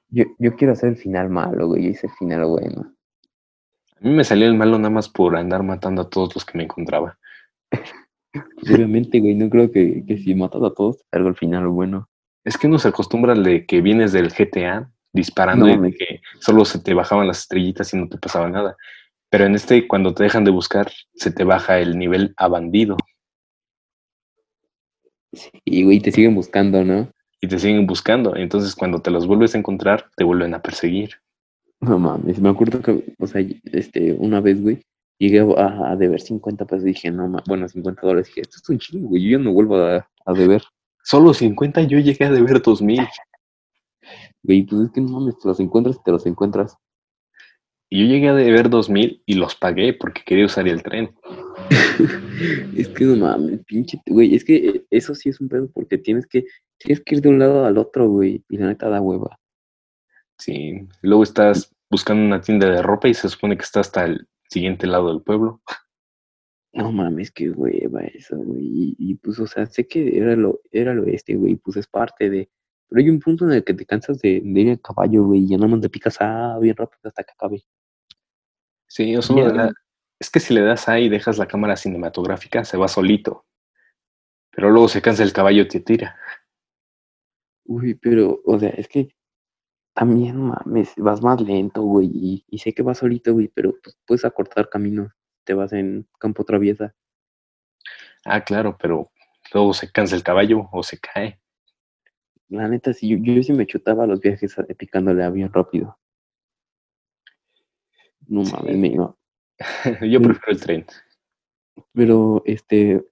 Yo, yo quiero hacer el final malo, güey, y ese final bueno. A mí me salió el malo nada más por andar matando a todos los que me encontraba. Obviamente, güey, no creo que, que si matas a todos salga el final bueno. Es que uno se acostumbra al de que vienes del GTA disparando No, y de que solo se te bajaban las estrellitas y no te pasaba nada. Pero en este, cuando te dejan de buscar, se te baja el nivel a bandido. Y, güey, te siguen buscando, ¿no? y te siguen buscando. Entonces, cuando te los vuelves a encontrar, te vuelven a perseguir. No mames, me acuerdo que, o sea, este, una vez, güey, llegué a, a deber 50 pesos dije, no mames, bueno, 50 dólares, dije, esto es un chingo, güey, yo ya no vuelvo a, a deber. Solo 50, yo llegué a deber 2000. Güey, pues es que no mames, te los encuentras y te los encuentras. Y yo llegué a deber 2000 y los pagué porque quería usar el tren. es que no mames, pinche, güey, es que eso sí es un pedo porque tienes que, tienes que ir de un lado al otro, güey, y la neta da hueva. Sí, luego estás buscando una tienda de ropa y se supone que está hasta el siguiente lado del pueblo. No mames, qué hueva eso, güey. Y, y, pues, o sea, sé que era lo, era lo este, güey, pues es parte de. Pero hay un punto en el que te cansas de, de ir a caballo, güey, y ya nada más te picas ah, bien rápido hasta que acabe. Sí, eso da- es que si le das ahí y dejas la cámara cinematográfica, se va solito. Pero luego se cansa el caballo y te tira. Uy, pero, o sea, es que también, mames, vas más lento, güey, y, y sé que vas solito, güey, pero pues puedes acortar caminos, te vas en campo traviesa. Ah, claro, pero luego se cansa el caballo o se cae. La neta, sí, yo, yo sí me chutaba los viajes a- picándole a bien rápido. No Sí. mames, me iba. Yo Mm. prefiero el tren. Pero, este,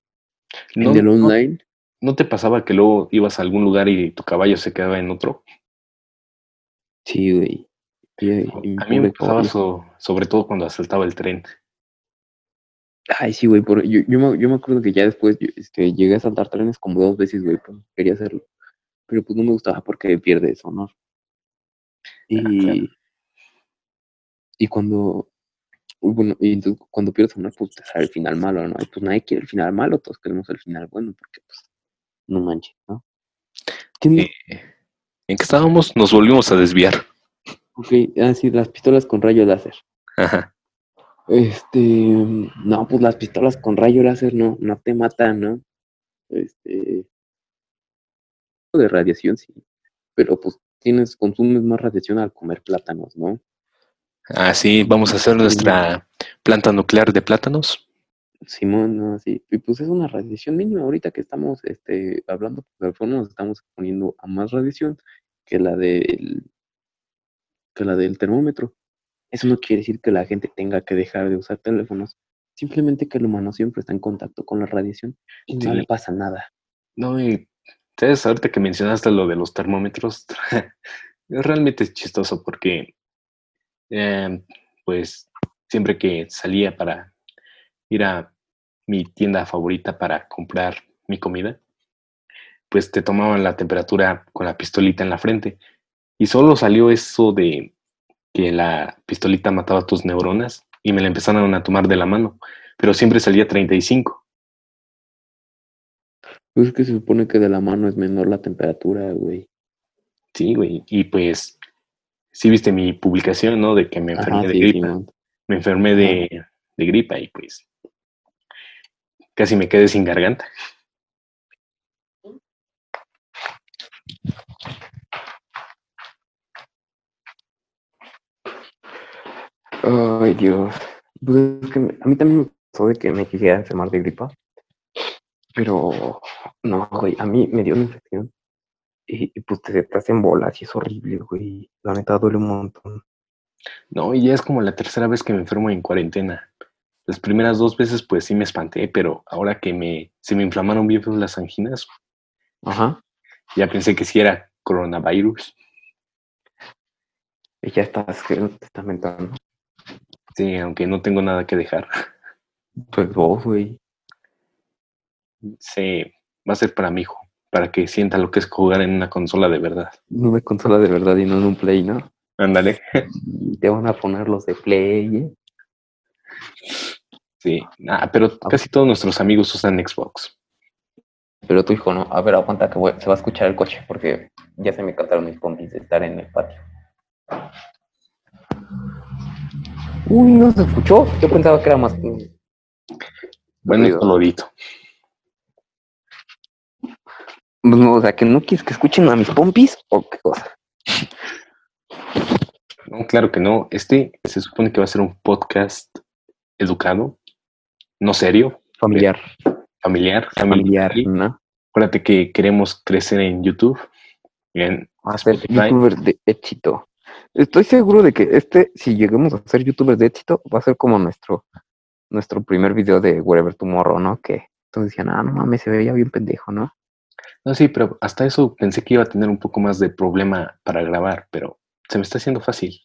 ¿No, en el no- online, no te pasaba que luego ibas a algún lugar y tu caballo se quedaba en otro? Sí, güey. A mí me pasaba eso, sobre todo cuando asaltaba el tren. Ay, sí, güey, por, yo, yo, me, yo me acuerdo que ya después yo, este, llegué a saltar trenes como dos veces, güey, pues, quería hacerlo. Pero pues no me gustaba porque pierde ese honor. Y, Ah, claro. y cuando, bueno, y entonces cuando pierdes honor, pues te sale el final malo, ¿no? Y pues nadie quiere el final malo, todos queremos el final bueno, porque pues, no manches, ¿no? ¿Qué- Eh, ¿En qué estábamos? Nos volvimos a desviar. Ok, ah, sí, las pistolas con rayo láser. Ajá. Este, no, pues las pistolas con rayo láser no, no te matan, ¿no? Este, de radiación sí, pero pues tienes, consumes más radiación al comer plátanos, ¿no? Ah, sí, vamos a hacer nuestra planta nuclear de plátanos. Simón, no, sí, y pues es una radiación mínima ahorita que estamos, este, hablando por teléfono, nos estamos exponiendo a más radiación que la del, que la del termómetro. Eso no quiere decir que la gente tenga que dejar de usar teléfonos, simplemente que el humano siempre está en contacto con la radiación y no Sí. le pasa nada. No, y sabes, ahorita que mencionaste lo de los termómetros, es realmente chistoso porque, eh, pues, siempre que salía para ir a mi tienda favorita para comprar mi comida, pues te tomaban la temperatura con la pistolita en la frente. Y solo salió eso de que la pistolita mataba tus neuronas y me la empezaron a tomar de la mano, pero siempre salía 35. Pues es que se supone que de la mano es menor la temperatura, güey. Sí, güey. Y pues, sí viste mi publicación, ¿no? De que me enfermé Ajá, de sí, gripa. Me enfermé de, de gripa y pues casi me quedé sin garganta. Ay, Dios. Pues es que me- a mí también me pasó de que me quisiera enfermar de gripa. Pero no, güey, a mí me dio una infección. Y, y, pues te, te hacen bolas y es horrible, güey. La neta duele un montón. No, y ya es como la tercera vez que me enfermo en cuarentena. Las primeras dos veces pues sí me espanté, pero ahora que me, se me inflamaron bien las anginas, Ajá. Ya pensé que sí era coronavirus. Y ya estás, que te está mentando. Sí, aunque no tengo nada que dejar. Pues vos, güey. Sí, va a ser para mi hijo, para que sienta lo que es jugar en una consola de verdad. No me consola de verdad y no en un play, ¿no? Ándale. Te van a poner los de play, ¿eh? Sí, ah, pero casi todos nuestros amigos usan Xbox. Pero tu hijo no. A ver, aguanta que voy- se va a escuchar el coche porque ya se me cantaron mis pompis de estar en el patio. Uy, no se escuchó. Yo pensaba que era más. Bueno, lo edito. Pues no, o sea, que no quieres que escuchen a mis pompis o qué cosa. No, claro que no. Este se supone que va a ser un podcast educado, no serio, Familiar. Familiar, Familiar, familiar. ¿no? Acuérdate que queremos crecer en YouTube En A ser Spotify. youtuber de éxito. Estoy seguro de que este, si llegamos a ser youtubers de éxito, va a ser como nuestro, nuestro primer video de Wherever Tomorrow, ¿no? Que todos decían, ah, no mames, se veía bien pendejo, ¿no? No, sí, pero hasta eso pensé que iba a tener un poco más de problema para grabar, pero se me está haciendo fácil.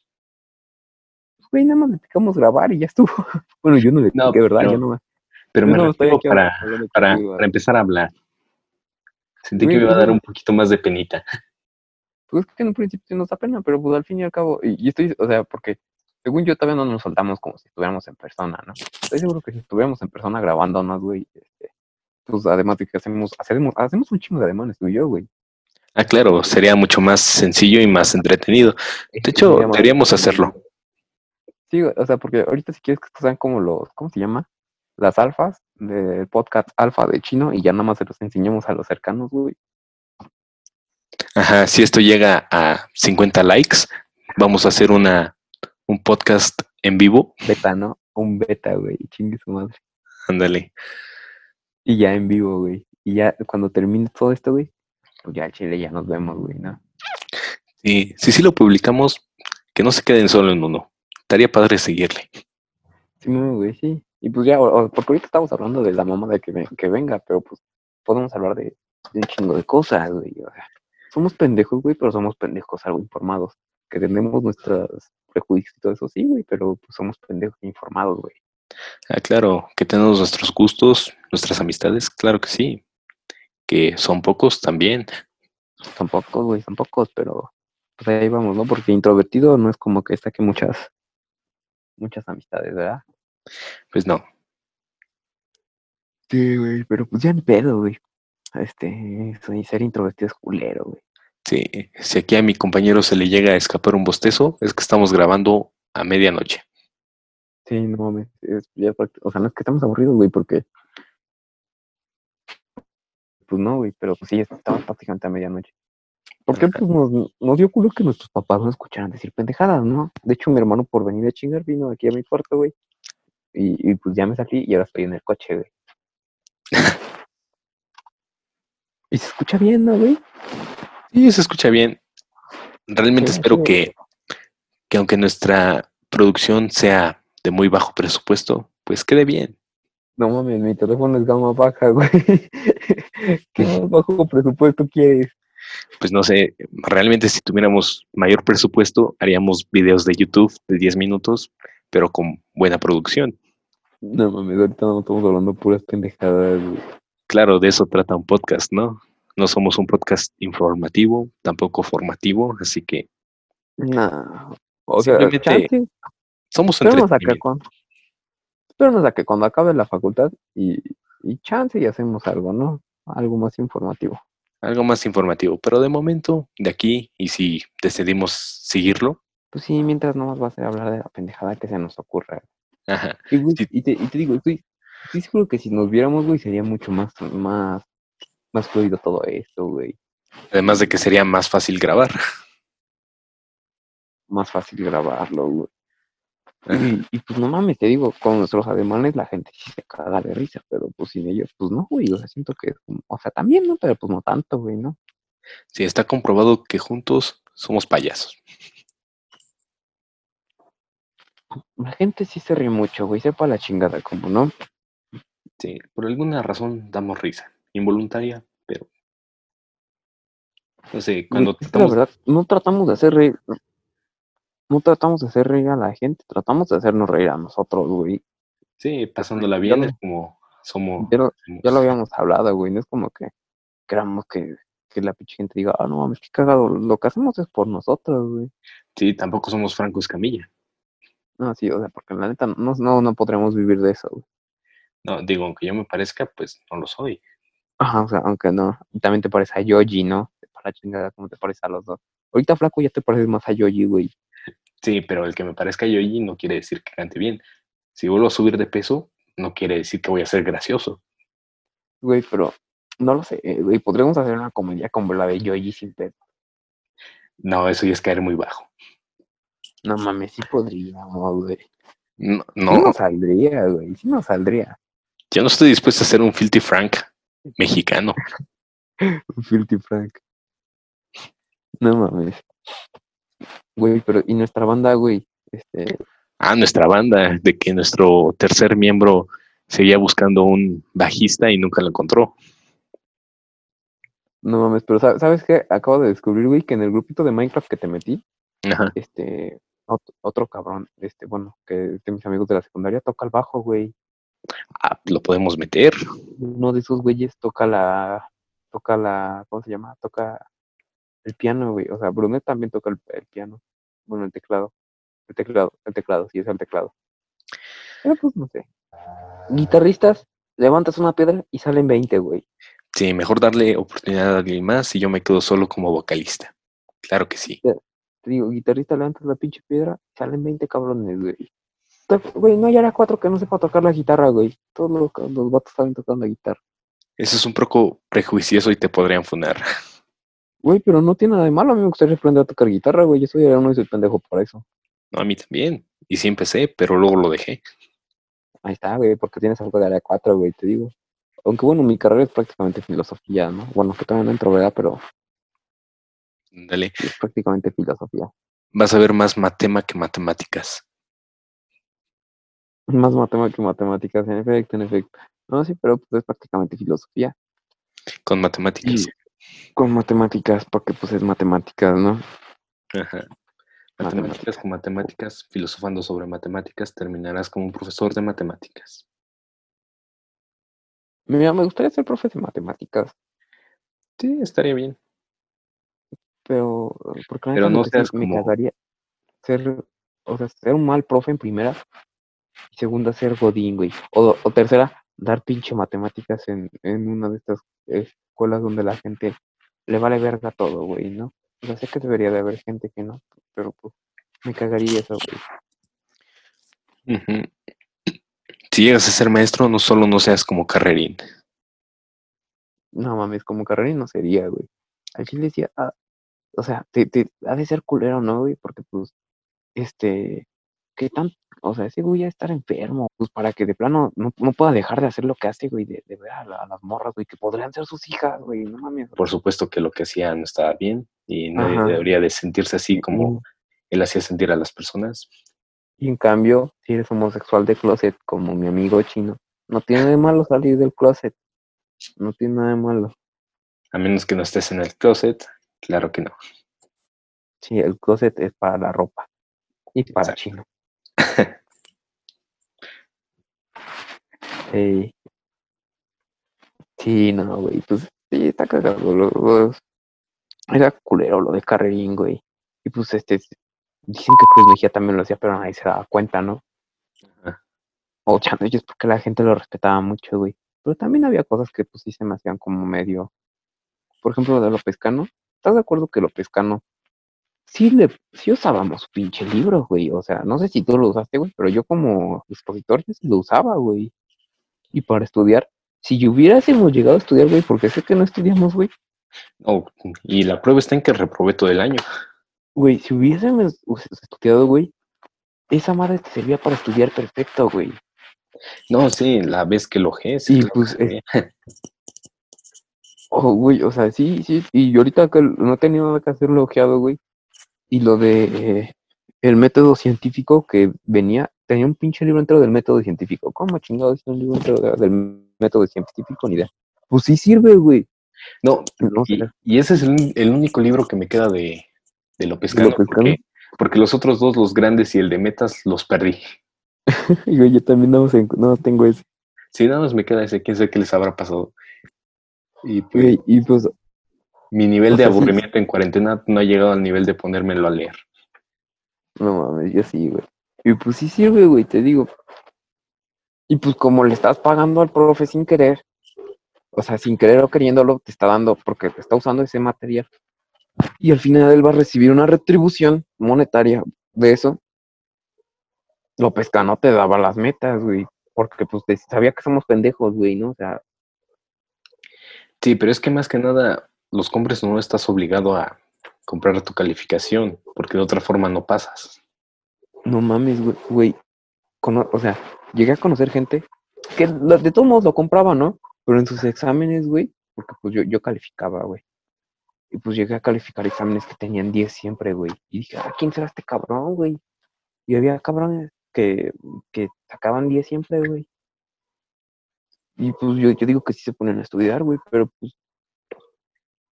Güey, nada más le picamos grabar y ya estuvo. Bueno, yo no le No, piqué, ¿verdad? pero- Yo no, Pero me no refiero para, hablando para, contigo, para empezar a hablar. Sentí que me iba a dar un poquito más de penita. Pues es que en un principio nos da pena, pero pues al fin y al cabo, y, y estoy, o sea, porque según yo todavía no nos soltamos como si estuviéramos en persona, ¿no? Estoy seguro que si estuviéramos en persona grabándonos, güey, este, pues además de que hacemos, hacemos, hacemos un chingo de ademanes tú y yo, güey. Ah, claro, sería mucho más sencillo y más entretenido. De hecho, más- deberíamos hacerlo. Sí, o sea, porque ahorita si quieres que sean como los, ¿cómo se llama? Las alfas del podcast alfa de chino y ya nada más se los enseñamos a los cercanos, güey. Ajá, si esto llega a 50 likes, vamos a hacer una un podcast en vivo. Beta, ¿no? Un beta, güey, chingue su madre. Ándale. Y ya en vivo, güey. Y ya cuando termine todo esto, güey, pues ya chile ya nos vemos, güey, ¿no? Y si sí lo publicamos, que no se queden solo en uno. Estaría padre seguirle. Sí, no, güey, sí. Y pues ya, o- o- porque ahorita estamos hablando de la mamá de que, ven- que venga, pero pues podemos hablar de, de un chingo de cosas, güey. O sea, somos pendejos, güey, pero somos pendejos algo informados. Que tenemos nuestros prejuicios y todo eso, sí, güey, pero pues somos pendejos informados, güey. Ah, claro, que tenemos nuestros gustos, nuestras amistades, claro que sí. Que son pocos también. Son pocos, güey, son pocos, pero pues ahí vamos, ¿no? Porque introvertido no es como que saque muchas, muchas amistades, ¿verdad? Pues no. Sí, güey, pero pues ya ni pedo, güey. Este, soy ser introvertido es culero, güey. Sí, si aquí a mi compañero se le llega a escapar un bostezo, es que estamos grabando a medianoche. Sí, no mames. es- ya o sea, no es que estamos aburridos, güey, porque. Pues no, güey, pero pues sí, estamos prácticamente a medianoche. Porque pues nos, nos dio culo que nuestros papás no escucharan decir pendejadas, ¿no? De hecho, mi hermano, por venir a chingar, vino aquí a mi cuarto, güey. Y, y pues ya me salí y ahora estoy en el coche, güey. y se escucha bien, ¿no, güey? Sí, se escucha bien. Realmente Sí, espero sí. que, que aunque nuestra producción sea de muy bajo presupuesto, pues quede bien. No mames, mi teléfono es gama baja, güey. ¿Qué más bajo presupuesto quieres? Pues no sé, realmente si tuviéramos mayor presupuesto, haríamos videos de YouTube de 10 minutos, pero con buena producción. No mames, ahorita no estamos hablando puras pendejadas, güey. Claro, de eso trata un podcast, ¿no? No somos un podcast informativo, tampoco formativo, así que Nah. O sea, Simplemente somos espéranos a que cuando, a que cuando acabe la facultad y, y chance y hacemos algo, ¿no? Algo más informativo. algo más informativo, pero de momento, de aquí, y si decidimos seguirlo, Pues sí, mientras nomás va a ser hablar de la pendejada que se nos ocurra. Ajá, Y, güey, Sí. y, te, y te digo, estoy, estoy seguro que si nos viéramos, güey, sería mucho más, más, más fluido todo esto, güey. además de que sería más fácil grabar. Más fácil grabarlo, güey. Y, y, pues no mames, te digo, con nuestros ademanes la gente sí se caga de risa, pero pues sin ellos, pues no, güey, o sea, siento que, o sea, también, ¿no? Pero pues no tanto, güey, ¿no? Sí, está comprobado que juntos somos payasos. La gente sí se ríe mucho, güey, sepa la chingada, como, ¿no? Sí, por alguna razón damos risa, involuntaria, pero no sé, cuando es que la tratamos, verdad, no tratamos de hacer reír, no tratamos de hacer reír a la gente, tratamos de hacernos reír a nosotros, güey. sí, pasándola bien, es como somos, Ya lo, somos- ya lo habíamos hablado, güey, no es como que queramos que, que la pinche gente diga, ah, no mames, qué cagado, lo que hacemos es por nosotros, güey. sí, tampoco somos Franco Escamilla. No, sí, o sea, porque la neta no, no, no podremos vivir de eso, güey. No, digo, aunque yo me parezca, pues no lo soy. Ajá, o sea, aunque no. Y también te parece a Yoji, ¿no? Para la chingada, como te parece a los dos. Ahorita flaco ya te pareces más a Yoji, güey. Sí, pero el que me parezca yo allí no quiere decir que cante bien. Si vuelvo a subir de peso, no quiere decir que voy a ser gracioso. Güey, pero no lo sé, eh, güey. Podríamos hacer una comedia como la de Yoji sin pedo. No, eso ya es caer muy bajo. No mames, sí podríamos, güey. No, Sí no, nos saldría, güey. Sí nos saldría. yo no estoy dispuesto a ser un filthy Frank mexicano. Un Filthy Frank. No mames. Güey, pero y nuestra banda, güey, este, Ah, nuestra banda, de que nuestro tercer miembro seguía buscando un bajista y nunca lo encontró. no mames, pero sa- ¿sabes qué? Acabo de descubrir, güey, que en el grupito de Minecraft que te metí, Ajá. este, ot- otro cabrón, este, bueno, que de mis amigos de la secundaria toca el bajo, güey. Ah, lo podemos meter. Uno de esos güeyes toca la, toca la, ¿cómo se llama? Toca el piano, güey. O sea, Brunet también toca el, el piano. Bueno, el teclado. El teclado, el teclado, sí, es el teclado. Pero pues no sé. Guitarristas, levantas una piedra y salen 20, güey. Sí, mejor darle oportunidad a alguien más y yo me quedo solo como vocalista. Claro que sí. Te digo, guitarrista, levantas la pinche piedra, salen 20 cabrones, güey. Güey, no hay ahora cuatro que no sepa tocar la guitarra, güey. Todos los, los vatos saben tocar la guitarra. Eso es un poco prejuicioso y te podrían funar. Güey, pero no tiene nada de malo. A mí me gustaría aprender a tocar guitarra, güey. Yo soy uno y soy pendejo para eso. No, a mí también. Y sí empecé, pero luego lo dejé. Ahí está, güey, porque tienes algo de área 4, güey, te digo. Aunque bueno, mi carrera es prácticamente filosofía, ¿no? Bueno, que todavía no entro, ¿verdad? Pero Dale. es prácticamente filosofía. Vas a ver más matema que matemáticas. Más matemáticas que matemáticas, en efecto, en efecto. No, sí, pero pues es prácticamente filosofía. Con matemáticas. Y con matemáticas, porque pues es matemáticas, ¿no? Ajá. Matemáticas Matemáticas. con matemáticas, filosofando sobre matemáticas, terminarás como un profesor de matemáticas. Mira, me gustaría ser profe de matemáticas, Sí, estaría bien. Pero porque la Pero no seas me como- cagaría ser, o sea, ser un mal profe en primera, y segunda ser godín, güey. O, o tercera, dar pinche matemáticas en, en una de estas escuelas donde la gente le vale verga todo, güey, ¿no? O sea, sé que debería de haber gente que no, pero pues me cagaría eso, güey. Si llegas a ser maestro, no solo no seas como carrerín. No mames, como carrera no sería, güey. Al chile decía, ah, o sea, te, te ha de ser culero, ¿no, güey? Porque pues, este, ¿qué tan, o sea, ese güey ya estar enfermo, pues para que de plano no, no pueda dejar de hacer lo que hace, güey, de, de ver a, la- a las morras, güey, que podrían ser sus hijas, güey, no mames. Por supuesto que lo que hacía no estaba bien y nadie Ajá. debería de sentirse así como él hacía sentir a las personas. y en cambio, si eres homosexual de closet, como mi amigo chino, no tiene de malo salir del closet. No tiene nada de malo. A menos que no estés en el closet, claro que no. Sí, el closet es para la ropa. Y para Exacto. chino. Sí. Sí, no, güey, pues sí, está cagado. lo- los- Era culero lo de carrerín, güey. Y pues este, dicen que Cruz Mejía también lo hacía, pero nadie se daba cuenta, ¿no? Ajá. O chanellos porque la gente lo respetaba mucho, güey. Pero también había cosas que pues sí se me hacían como medio. Por ejemplo, lo de López Cano. ¿Estás de acuerdo que López Cano sí le sí usábamos pinche libro, güey? O sea, no sé si tú lo usaste, güey, pero yo como expositor yo sí lo usaba, güey. Y para estudiar, si hubiéramos llegado a estudiar, güey, porque sé que no estudiamos, güey. Oh, y la prueba está en que reprobé todo el año. Güey, si hubiésemos estudiado, güey, esa madre te servía para estudiar perfecto, güey. No, sí, la vez que lo sí, pues. Oh, güey, o sea, sí, sí. Y ahorita que no he tenido nada que hacerlo ojeado, güey. Y lo de eh, el método científico que venía, tenía un pinche libro entero del método científico. ¿Cómo chingados es un libro entero de- del método científico? Ni idea. Pues sí sirve, güey. No, No y, ese es el, ún- el único libro que me queda de, de López ¿De Cano, López porque, porque los otros dos, los grandes y el de Metas, los perdí. Y güey, yo también no tengo ese. Sí, nada más me queda ese, quién sabe qué les habrá pasado. Y pues, y pues, mi nivel de aburrimiento en cuarentena no ha llegado al nivel de ponérmelo a leer. no mames, yo sí, güey. Y pues sí sirve, güey, te digo. Y pues como le estás pagando al profe sin querer, o sea, sin querer o queriéndolo, te está dando, porque te está usando ese material. Y al final él va a recibir una retribución monetaria de eso. López Cano te daba las metas, güey. Porque pues te- sabía que somos pendejos, güey, ¿no? O sea, Sí, pero es que más que nada, los compres no estás obligado a comprar tu calificación, porque de otra forma no pasas. no mames, güey, o sea, llegué a conocer gente que de todos modos lo compraba, ¿no? Pero en sus exámenes, güey, porque pues yo, yo calificaba, güey. Y pues llegué a calificar exámenes que tenían 10 siempre, güey. Y dije, ¿a quién será este cabrón, güey? Y había cabrones que, que sacaban 10 siempre, güey. Y pues yo, yo digo que sí se ponen a estudiar, güey, pero pues.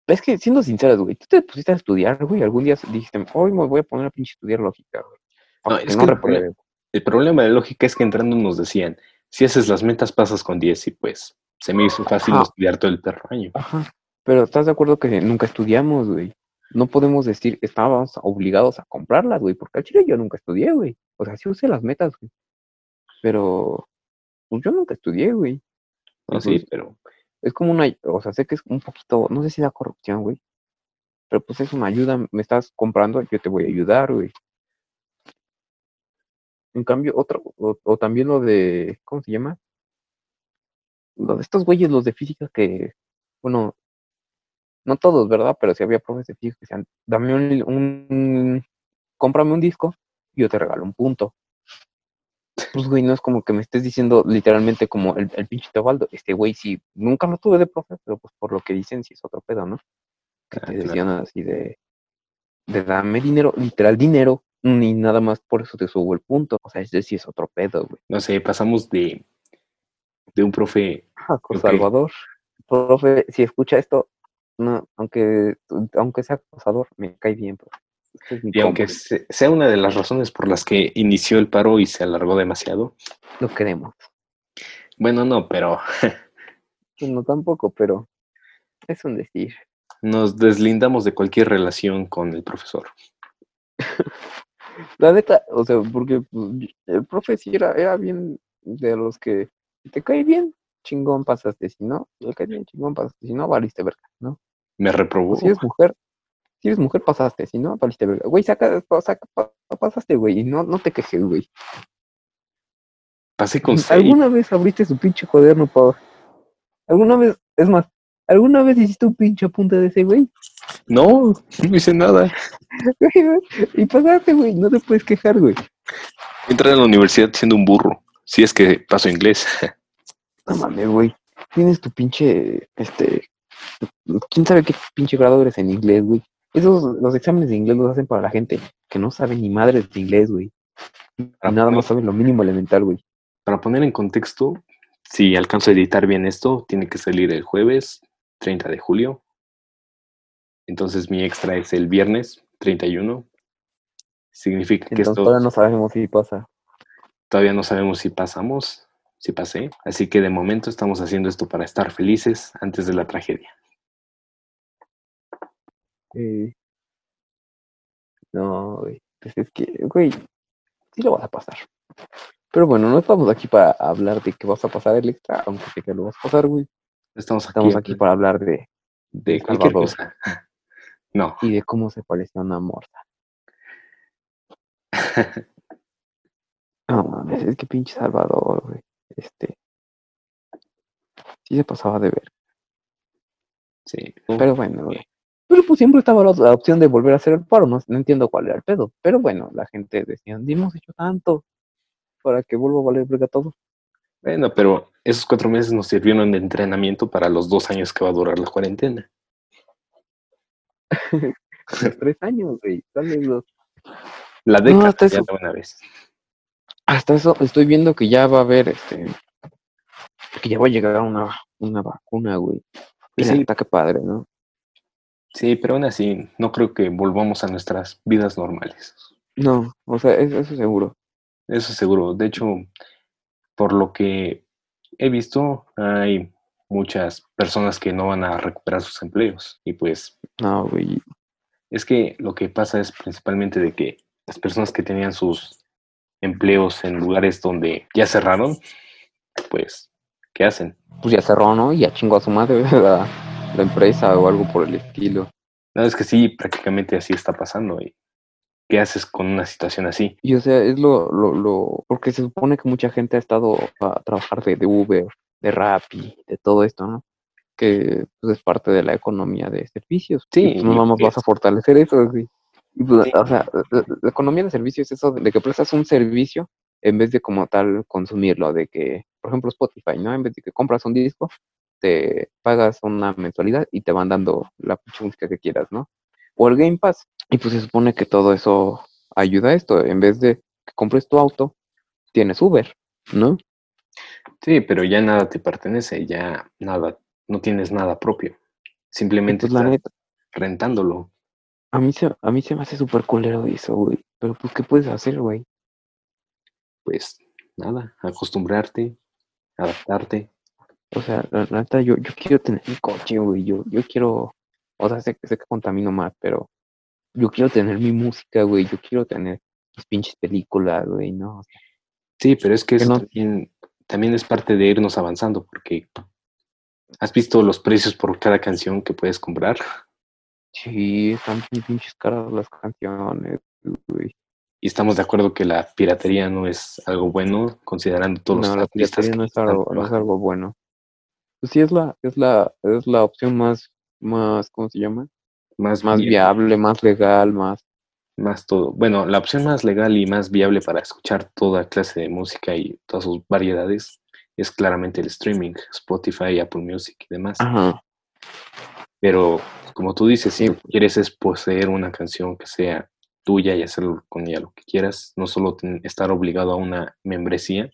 Es que, siendo sinceros, güey, tú te pusiste a estudiar, güey. Algún día dijiste, hoy me voy a poner a pinche estudiar lógica, güey. No, es no que el, repruebe, proble- el problema de lógica es que entrando nos decían, si haces las metas pasas con 10 y pues se me hizo fácil Ajá. estudiar todo el perro año. Ajá. Pero ¿estás de acuerdo que nunca estudiamos, güey? No podemos decir, estábamos obligados a comprarlas, güey, porque al chile yo nunca estudié, güey. O sea, sí usé las metas, güey. Pero, pues yo nunca estudié, güey. No, Y sí, pues, pero es como una, o sea, sé que es un poquito, no sé si da corrupción, güey. Pero pues es una ayuda, me estás comprando, yo te voy a ayudar, güey. En cambio, otro, o, o también lo de, ¿cómo se llama? Lo de estos güeyes, los de física que, bueno, no todos, ¿verdad? Pero sí había profes de física que decían, dame un, un, cómprame un disco y yo te regalo un punto. Pues, güey, no es como que me estés diciendo literalmente como el, el pinche Teobaldo. Este güey sí, nunca lo tuve de profe, pero pues por lo que dicen sí es otro pedo, ¿no? Que Ah, te claro. decían así de, de dame dinero, literal dinero, ni nada más por eso te subo el punto. O sea, ese sí es otro pedo, güey. no sé, pasamos de, de un profe, Ah, con. Salvador. Profe, si escucha esto, no, aunque, aunque sea acosador, me cae bien, profe. Es y aunque se- sea una de las razones por las que inició el paro y se alargó demasiado, lo queremos. bueno, no, pero no tampoco, pero es un decir. nos deslindamos de cualquier relación con el profesor. La neta, o sea, porque pues, el profe sí era, era bien de los que te cae bien, chingón pasaste, si no, te cae bien, chingón pasaste, si no, valiste verga, ¿no? Me reprobó. Si eres mujer, si eres mujer, pasaste, si no, valiste verga. Güey, saca, saca, pa- pasaste, güey, y no, no te quejes, güey. Pasé con seis. ¿Alguna vez abriste su pinche cuaderno, Pau? ¿Alguna vez, es más, ¿alguna vez hiciste un pinche apunte de ese, güey? No, no hice nada. y pasaste, güey, no te puedes quejar, güey. Entré a la universidad siendo un burro. Si es que paso inglés. No mames, güey. Tienes tu pinche, este, quién sabe qué pinche grado eres en inglés, güey. Esos, los exámenes de inglés los hacen para la gente que no sabe ni madres de inglés, güey. Nada más sabe lo mínimo elemental, güey. Para poner en contexto, si alcanzo a editar bien esto, tiene que salir el jueves 30 de julio. Entonces mi extra es el viernes 31. Significa que Entonces esto todavía no sabemos si pasa. todavía no sabemos si pasamos, si pasé. Así que de momento estamos haciendo esto para estar felices antes de la tragedia. Eh, no, güey. Pues es que, güey, sí lo vas a pasar. Pero bueno, no estamos aquí para hablar de que vas a pasar el extra, aunque sé que lo vas a pasar, güey. Estamos aquí, Estamos aquí para hablar de de cualquier Salvador. cosa. No, y de cómo se parece a una morsa. No mames, es que pinche Salvador, güey. Este. Sí se pasaba de ver. sí. Pero bueno, güey. Pero pues siempre estaba la, la opción de volver a hacer el paro, no, no entiendo cuál era el pedo. Pero bueno, la gente decía, hemos hecho tanto para que vuelva a valer verga todo. Bueno, pero esos cuatro meses nos sirvieron de entrenamiento para los dos años que va a durar la cuarentena. Tres años, güey. los- La No, década hasta ya eso. de una vez. Hasta eso estoy viendo que ya va a haber, este, que ya va a llegar una, una vacuna, güey. Y Sí. está que padre, ¿no? Sí, pero aún así, no creo que volvamos a nuestras vidas normales. No, o sea, eso, seguro. Eso seguro. De hecho, por lo que he visto, hay muchas personas que no van a recuperar sus empleos. Y pues No, güey. es que lo que pasa es principalmente de que las personas que tenían sus empleos en lugares donde ya cerraron, pues, ¿qué hacen? Pues ya cerró, ¿no? Y ya chingó a su madre la, la empresa o algo por el estilo. No, es que sí, prácticamente así está pasando. ¿Y qué haces con una situación así? Y o sea, es lo, lo, lo, porque se supone que mucha gente ha estado a trabajar de, de Uber, de Rappi, de todo esto, ¿no? Que pues, es parte de la economía de servicios. Sí, pues, no vamos vas a fortalecer eso. Y, pues, Sí. O sea, la, la economía de servicios es eso de que prestas un servicio en vez de como tal consumirlo, de que, por ejemplo, Spotify, ¿no? En vez de que compras un disco, te, pagas una mensualidad y te van dando la música que quieras, ¿no? O el Game Pass. Y pues se supone que todo eso ayuda a esto. En vez de que compres tu auto, tienes Uber, ¿no? Sí, pero ya nada te pertenece, ya nada, no tienes nada propio. Simplemente Pues la neta, rentándolo. a mí se, a mí se me hace súper culero eso, güey. Pero pues, ¿qué puedes hacer, güey? Pues nada, acostumbrarte, adaptarte. O sea, la la neta, yo, yo quiero tener mi coche, güey. Yo, yo quiero, o sea, sé, que- sé que contamino más, pero yo quiero tener mi música, güey. Yo quiero tener mis pinches películas, güey, ¿no? O sea, Sí, pero es que Que eso no- también, también es parte de irnos avanzando, porque has visto los precios por cada canción que puedes comprar. sí, están pinches caras las canciones, güey. Y estamos de acuerdo que la piratería no es algo bueno, considerando todos No, los la artistas piratería que no es algo, no es algo bueno. Pues sí, es la, es la, es la opción más, más, ¿cómo se llama? más, Más vi- viable, más legal, más, más todo. Bueno, la opción más legal y más viable para escuchar toda clase de música y todas sus variedades es claramente el streaming, Spotify, Apple Music y demás. ajá, Pero como tú dices, si Sí. lo que quieres es poseer una canción que sea tuya y hacerlo con ella lo que quieras, no solo estar obligado a una membresía,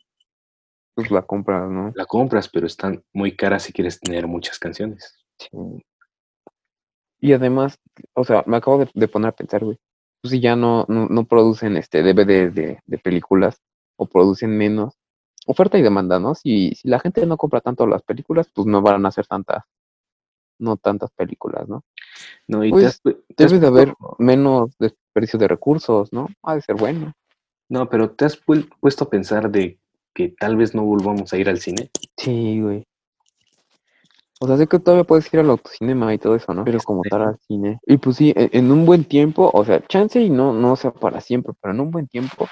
pues la compras, ¿no? la compras, pero están muy caras si quieres tener muchas canciones. Sí. Y además, o sea, me acabo de, de poner a pensar, güey. Pues si ya no, no, no producen este DVD de, de películas o producen menos, oferta y demanda, ¿no? Si, si la gente no compra tanto las películas, pues no van a hacer tantas, no tantas películas, ¿no? No, y te Pues, has has Debe de haber menos desperdicio de recursos, ¿no? Ha de ser bueno. No, pero te has pu- puesto a pensar de que tal vez no volvamos a ir al cine. Sí, güey. O sea, sé que todavía puedes ir al autocinema y todo eso, ¿no? Pero como tal al cine. Y pues sí, en, en un buen tiempo, o sea, chance y no, no sea para siempre, pero en un buen tiempo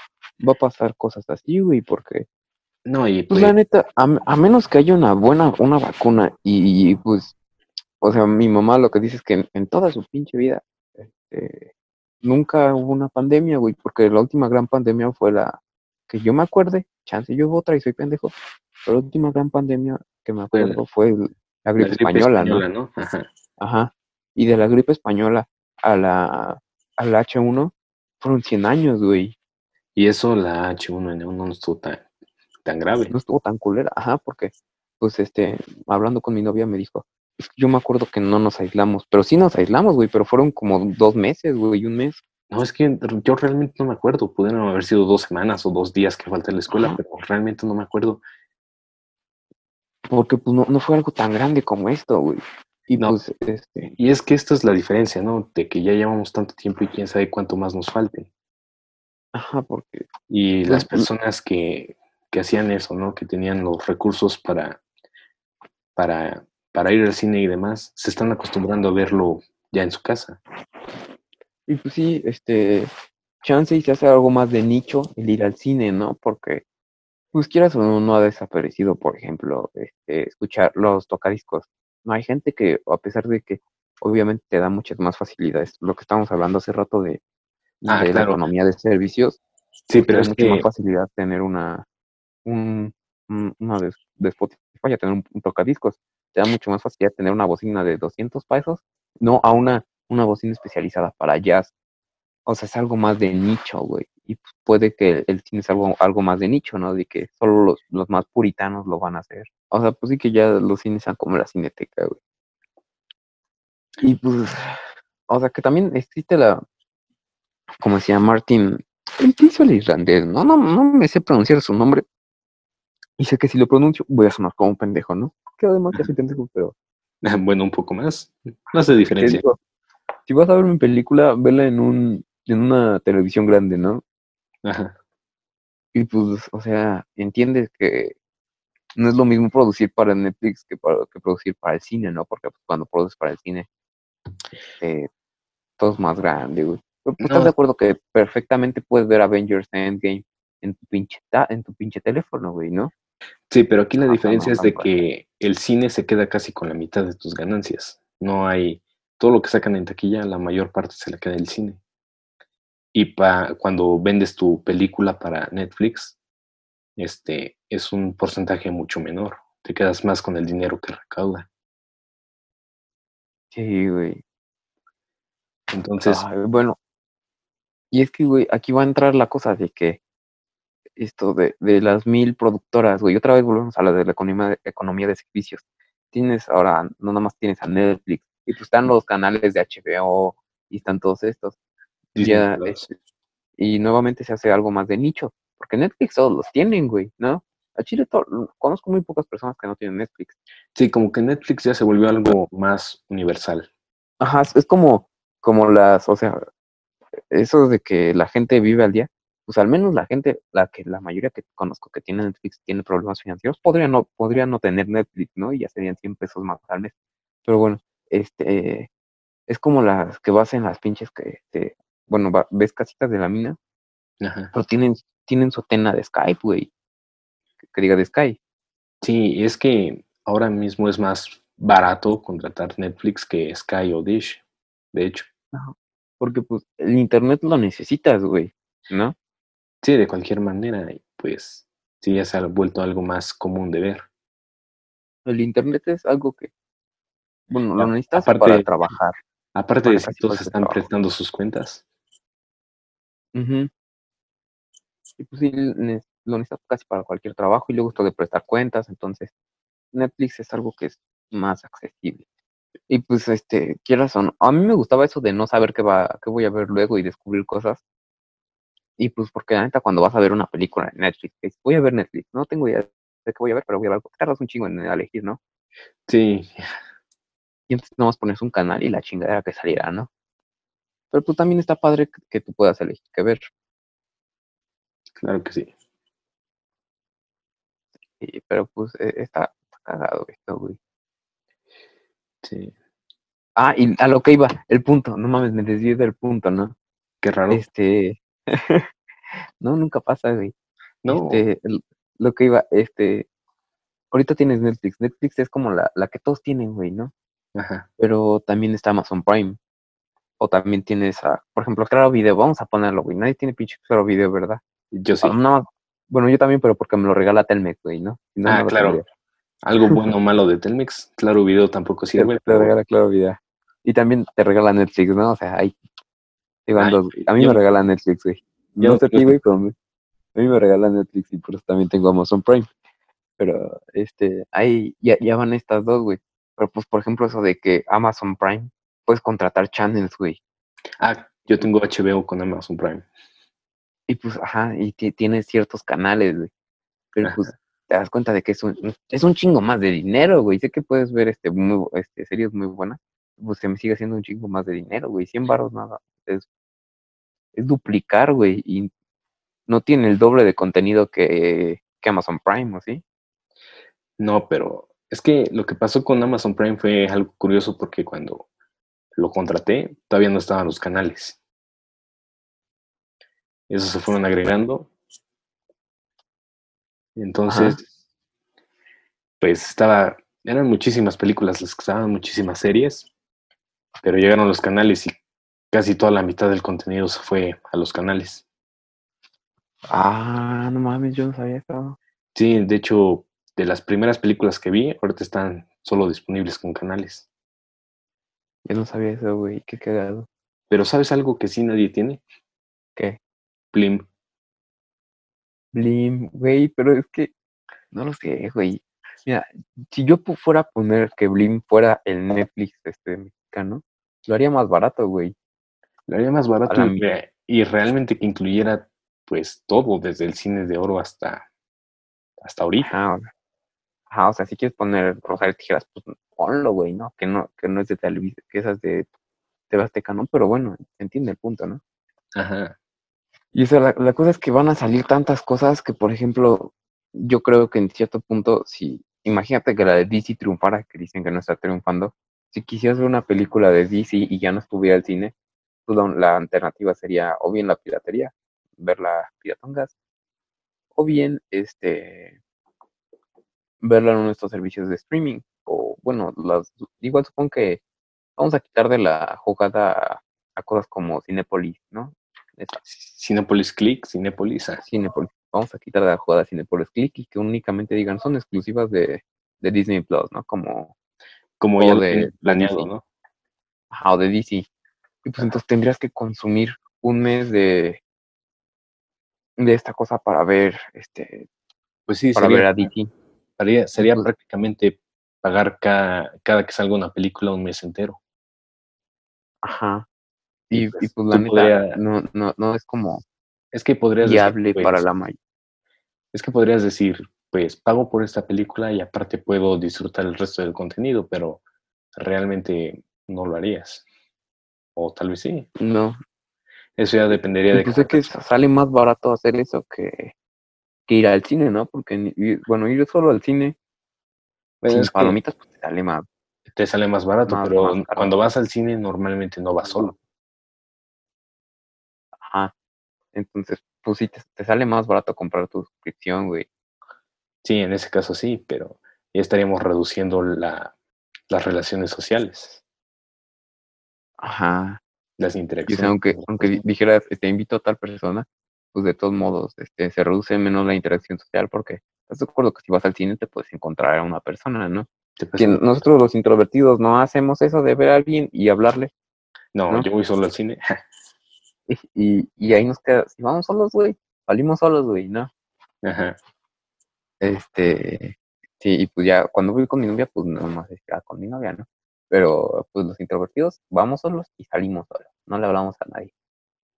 va a pasar cosas así, güey, porque, No, y pues pues, la neta, a, a menos que haya una buena, una vacuna y, pues, o sea, mi mamá lo que dice es que en, en toda su pinche vida, este, nunca hubo una pandemia, güey, porque la última gran pandemia fue la, que yo me acuerde, chance yo hubo otra y soy pendejo, pero la última gran pandemia que me acuerdo fue la la gripe gripe española, ¿no? española, ¿no? Ajá. Ajá. Y de la gripe española a la al H1 fueron 100 años, güey. Y eso la H1N1 no estuvo tan, tan grave. No estuvo tan culera. Ajá, porque, pues, este, hablando con mi novia me dijo, es que yo me acuerdo que no nos aislamos, pero sí nos aislamos, güey, pero fueron como dos meses, güey, un mes. No, es que yo realmente no me acuerdo. Pudieron haber sido dos semanas o dos días que falté a la escuela, pero realmente no me acuerdo. Porque, pues, no, no fue algo tan grande como esto, güey. Y, No. pues, este, Y es que esta es la diferencia, ¿no? De que ya llevamos tanto tiempo y quién sabe cuánto más nos falte. ajá, porque, Y las personas que, que hacían eso, ¿no? Que tenían los recursos para, para, para ir al cine y demás, se están acostumbrando a verlo ya en su casa. Y pues sí, este, chance y se hace algo más de nicho el ir al cine, ¿no? Porque, pues quieras o no, no ha desaparecido, por ejemplo, este, escuchar los tocadiscos. No hay gente que, a pesar de que obviamente te da muchas más facilidades, lo que estábamos hablando hace rato de, Ah, de la economía de servicios, Sí, te pero es mucha más facilidad tener una, un, un- una de, de Spotify, a tener un, un tocadiscos. Te da mucho más facilidad tener una bocina de 200 pesos, no a una, una bocina especializada para jazz. O sea, es algo más de nicho, güey. Y pues, puede que el, cine es algo, algo más de nicho, ¿no? De que solo los, los más puritanos lo van a hacer. O sea, pues sí que ya los cines sean como la cineteca, güey. Y pues, o sea, que también existe la, como decía Martin, el que hizo el irlandés, ¿no? No, no me sé pronunciar su nombre. Y sé que si lo pronuncio voy a sonar como un pendejo, ¿no? Que además ya soy pendejo, pero... bueno, un poco más. No hace diferencia. digo, si vas a ver mi película, vela en un en una televisión grande, ¿no? Ajá. Y pues, o sea, entiendes que no es lo mismo producir para Netflix que, para, que producir para el cine, ¿no? Porque pues, cuando produces para el cine, eh, todo es más grande, güey. Pero, pues, ¿Estás de acuerdo que perfectamente puedes ver Avengers Endgame en tu pinche, en tu pinche teléfono, güey, ¿no? Sí, pero aquí la diferencia no, es de que el cine se queda casi con la mitad de tus ganancias. No hay, todo lo que sacan en taquilla, la mayor parte se le queda el cine. Y pa, cuando vendes tu película para Netflix, este es un porcentaje mucho menor. Te quedas más con el dinero que recauda. Sí, güey. Entonces, bueno, y es que, güey, aquí va a entrar la cosa de que esto de, de las mil productoras, güey, otra vez volvemos a la de la economía economía de servicios. Tienes ahora, no nada más tienes a Netflix, y pues están los canales de HBO y están todos estos. Disney Ya, Plus. este, y nuevamente se hace algo más de nicho, porque Netflix todos los tienen, güey, ¿no? A Chile to- conozco muy pocas personas que no tienen Netflix. sí, como que Netflix ya se volvió algo más universal. Ajá, es, es como, como las, o sea, eso de que la gente vive al día, pues al menos la gente, la que la mayoría que conozco que tiene Netflix tiene problemas financieros, podría no, podría no tener Netflix, ¿no? Y ya serían 100 pesos más al mes. Pero bueno, este, es como las que vas en las pinches que, te- bueno, va- ves casitas de la mina, Ajá. pero tienen, tienen su antena de Skype, güey, que, que diga de Skype. Sí, es que ahora mismo es más barato contratar Netflix que Sky o Dish, de hecho. Porque pues el internet lo necesitas, güey, ¿no? Sí, de cualquier manera, pues sí, ya se ha vuelto algo más común de ver. El internet es algo que, bueno, lo necesitas aparte- para trabajar. Aparte de si todos están trabajo. prestando sus cuentas. Ujú. Y pues sí, lo necesitas casi para cualquier trabajo y luego esto de prestar cuentas, entonces Netflix es algo que es más accesible. Y pues este, quieras o no, a mí me gustaba eso de no saber qué va, qué voy a ver luego y descubrir cosas. Y pues porque la neta cuando vas a ver una película en Netflix, dices, voy a ver Netflix, no tengo idea de qué voy a ver, pero voy a ver algo. Tardas un chingo en elegir, ¿no? Sí, Y entonces nomás pones un canal y la chingadera que saliera, ¿no? Pero pues también está padre que, que tú puedas elegir qué ver. claro que sí. Y- pero pues eh, está, está cagado esto, güey. Sí. Ah, y a lo que iba, el punto, no mames, me desvié del punto, ¿no? Qué raro. Este, no, nunca pasa, güey. no, Este, el- lo que iba, este, ahorita tienes Netflix, Netflix es como la, la que todos tienen, güey, ¿no? Ajá. Pero también está Amazon Prime, o también tienes, a, por ejemplo, Claro Video, vamos a ponerlo, güey, nadie tiene pinche Claro Video, ¿verdad? Yo sí. Ah, no, bueno, yo también, pero porque me lo regala Telmex, güey, ¿no? Ah, claro. tendría. Algo bueno o malo de Telmex. Claro, video tampoco Te, sirve. te pero- regala Claro Video. Y también te regala Netflix, ¿no? O sea, ahí, Ay, dos. A mí yo- me regala Netflix, güey. yo No sé ti, güey, pero me- a mí me regala Netflix y por eso también tengo Amazon Prime. Pero, este, ahí ya, ya van estas dos, güey. Pero, pues, por ejemplo, eso de que Amazon Prime, puedes contratar channels, güey. Ah, yo tengo HBO con Amazon Prime. Y, pues, ajá, y ti- tienes ciertos canales, güey. Pero, Ajá. pues, te das cuenta de que es un, es un chingo más de dinero, güey. Sé que puedes ver, este, muy, este, series muy buenas. Pues, se me sigue haciendo un chingo más de dinero, güey. 100 baros nada. Es, es duplicar, güey. Y no tiene el doble de contenido que, que Amazon Prime, ¿o sí? No, pero es que lo que pasó con Amazon Prime fue algo curioso porque cuando lo contraté todavía no estaban los canales. Esos se fueron agregando. Entonces, pues estaba, eran muchísimas películas las que estaban, muchísimas series, pero llegaron los canales y casi toda la mitad del contenido se fue a los canales. Ah, no mames, yo no sabía eso. Sí, de hecho, de las primeras películas que vi, ahorita están solo disponibles con canales. Yo no sabía eso, güey. Qué cagado. Pero ¿sabes algo que sí nadie tiene? ¿Qué? Blim. Blim, güey, pero es que no lo sé, güey. Mira, si yo fuera a poner que Blim fuera el Netflix este mexicano, lo haría más barato, güey. Lo haría más barato y, re- y realmente que incluyera pues todo, desde el cine de oro hasta, hasta ahorita. Sea, ajá, o sea, si quieres poner Rosario Tijeras, pues ponlo, güey, ¿no? Que no, que no es de Televisa, que esas de TV Azteca, ¿no? Pero bueno, entiende el punto, ¿no? Ajá. Y o sea, la, la cosa es que van a salir tantas cosas que, por ejemplo, yo creo que en cierto punto, si imagínate que la de DC triunfara, que dicen que no está triunfando, si quisieras ver una película de DC y ya no estuviera el cine, pues la, la alternativa sería o bien la piratería, verla piratongas, o bien este verla en uno de estos servicios de streaming, o bueno, las, igual supongo que vamos a quitar de la jugada a, a cosas como Cinepolis, ¿no? Esa, Cinepolis Click, Cinepolis. ah, Cinepolis. Vamos a quitar de la jugada Cinepolis Click y que únicamente digan son exclusivas de, de Disney Plus, ¿no? Como Como ya de- planeado. ¿no? Ajá, o de DC. Y pues entonces tendrías que consumir un mes de, de esta cosa para ver, este, Pues sí, para sería, ver a DC. Sería, sería prácticamente pagar cada, cada que salga una película un mes entero. Ajá. Y, Y, pues, y pues la neta, podría- no, no, no es como Es que podrías decir, viable pues, para la mayoría. Es que podrías decir, pues pago por esta película y aparte puedo disfrutar el resto del contenido, pero realmente no lo harías. O tal vez sí. No. Eso ya dependería de Y pues es que sale más barato hacer eso que, que ir al cine, ¿no? Porque, bueno, ir solo al cine Bueno, sin palomitas, pues te sale más. te sale más barato, más- pero más cuando vas al cine normalmente no vas solo. Ajá. Entonces, pues sí, te, te sale más barato comprar tu suscripción, güey. Sí, en ese caso sí, pero ya estaríamos reduciendo la, las relaciones sociales, Ajá. las interacciones. aunque, aunque dijeras, te invito a tal persona, pues de todos modos, este, se reduce menos la interacción social porque estás de acuerdo que si vas al cine te puedes encontrar a una persona, ¿no? Que nosotros los introvertidos no hacemos eso de ver a alguien y hablarle. no, ¿no? yo voy solo al cine. Y, y ahí nos queda, si vamos solos, güey, salimos solos, güey, ¿no? Ajá. Este, sí, y pues ya cuando voy con mi novia, pues nada más es ah, con mi novia, ¿no? Pero pues los introvertidos vamos solos y salimos solos, no le hablamos a nadie.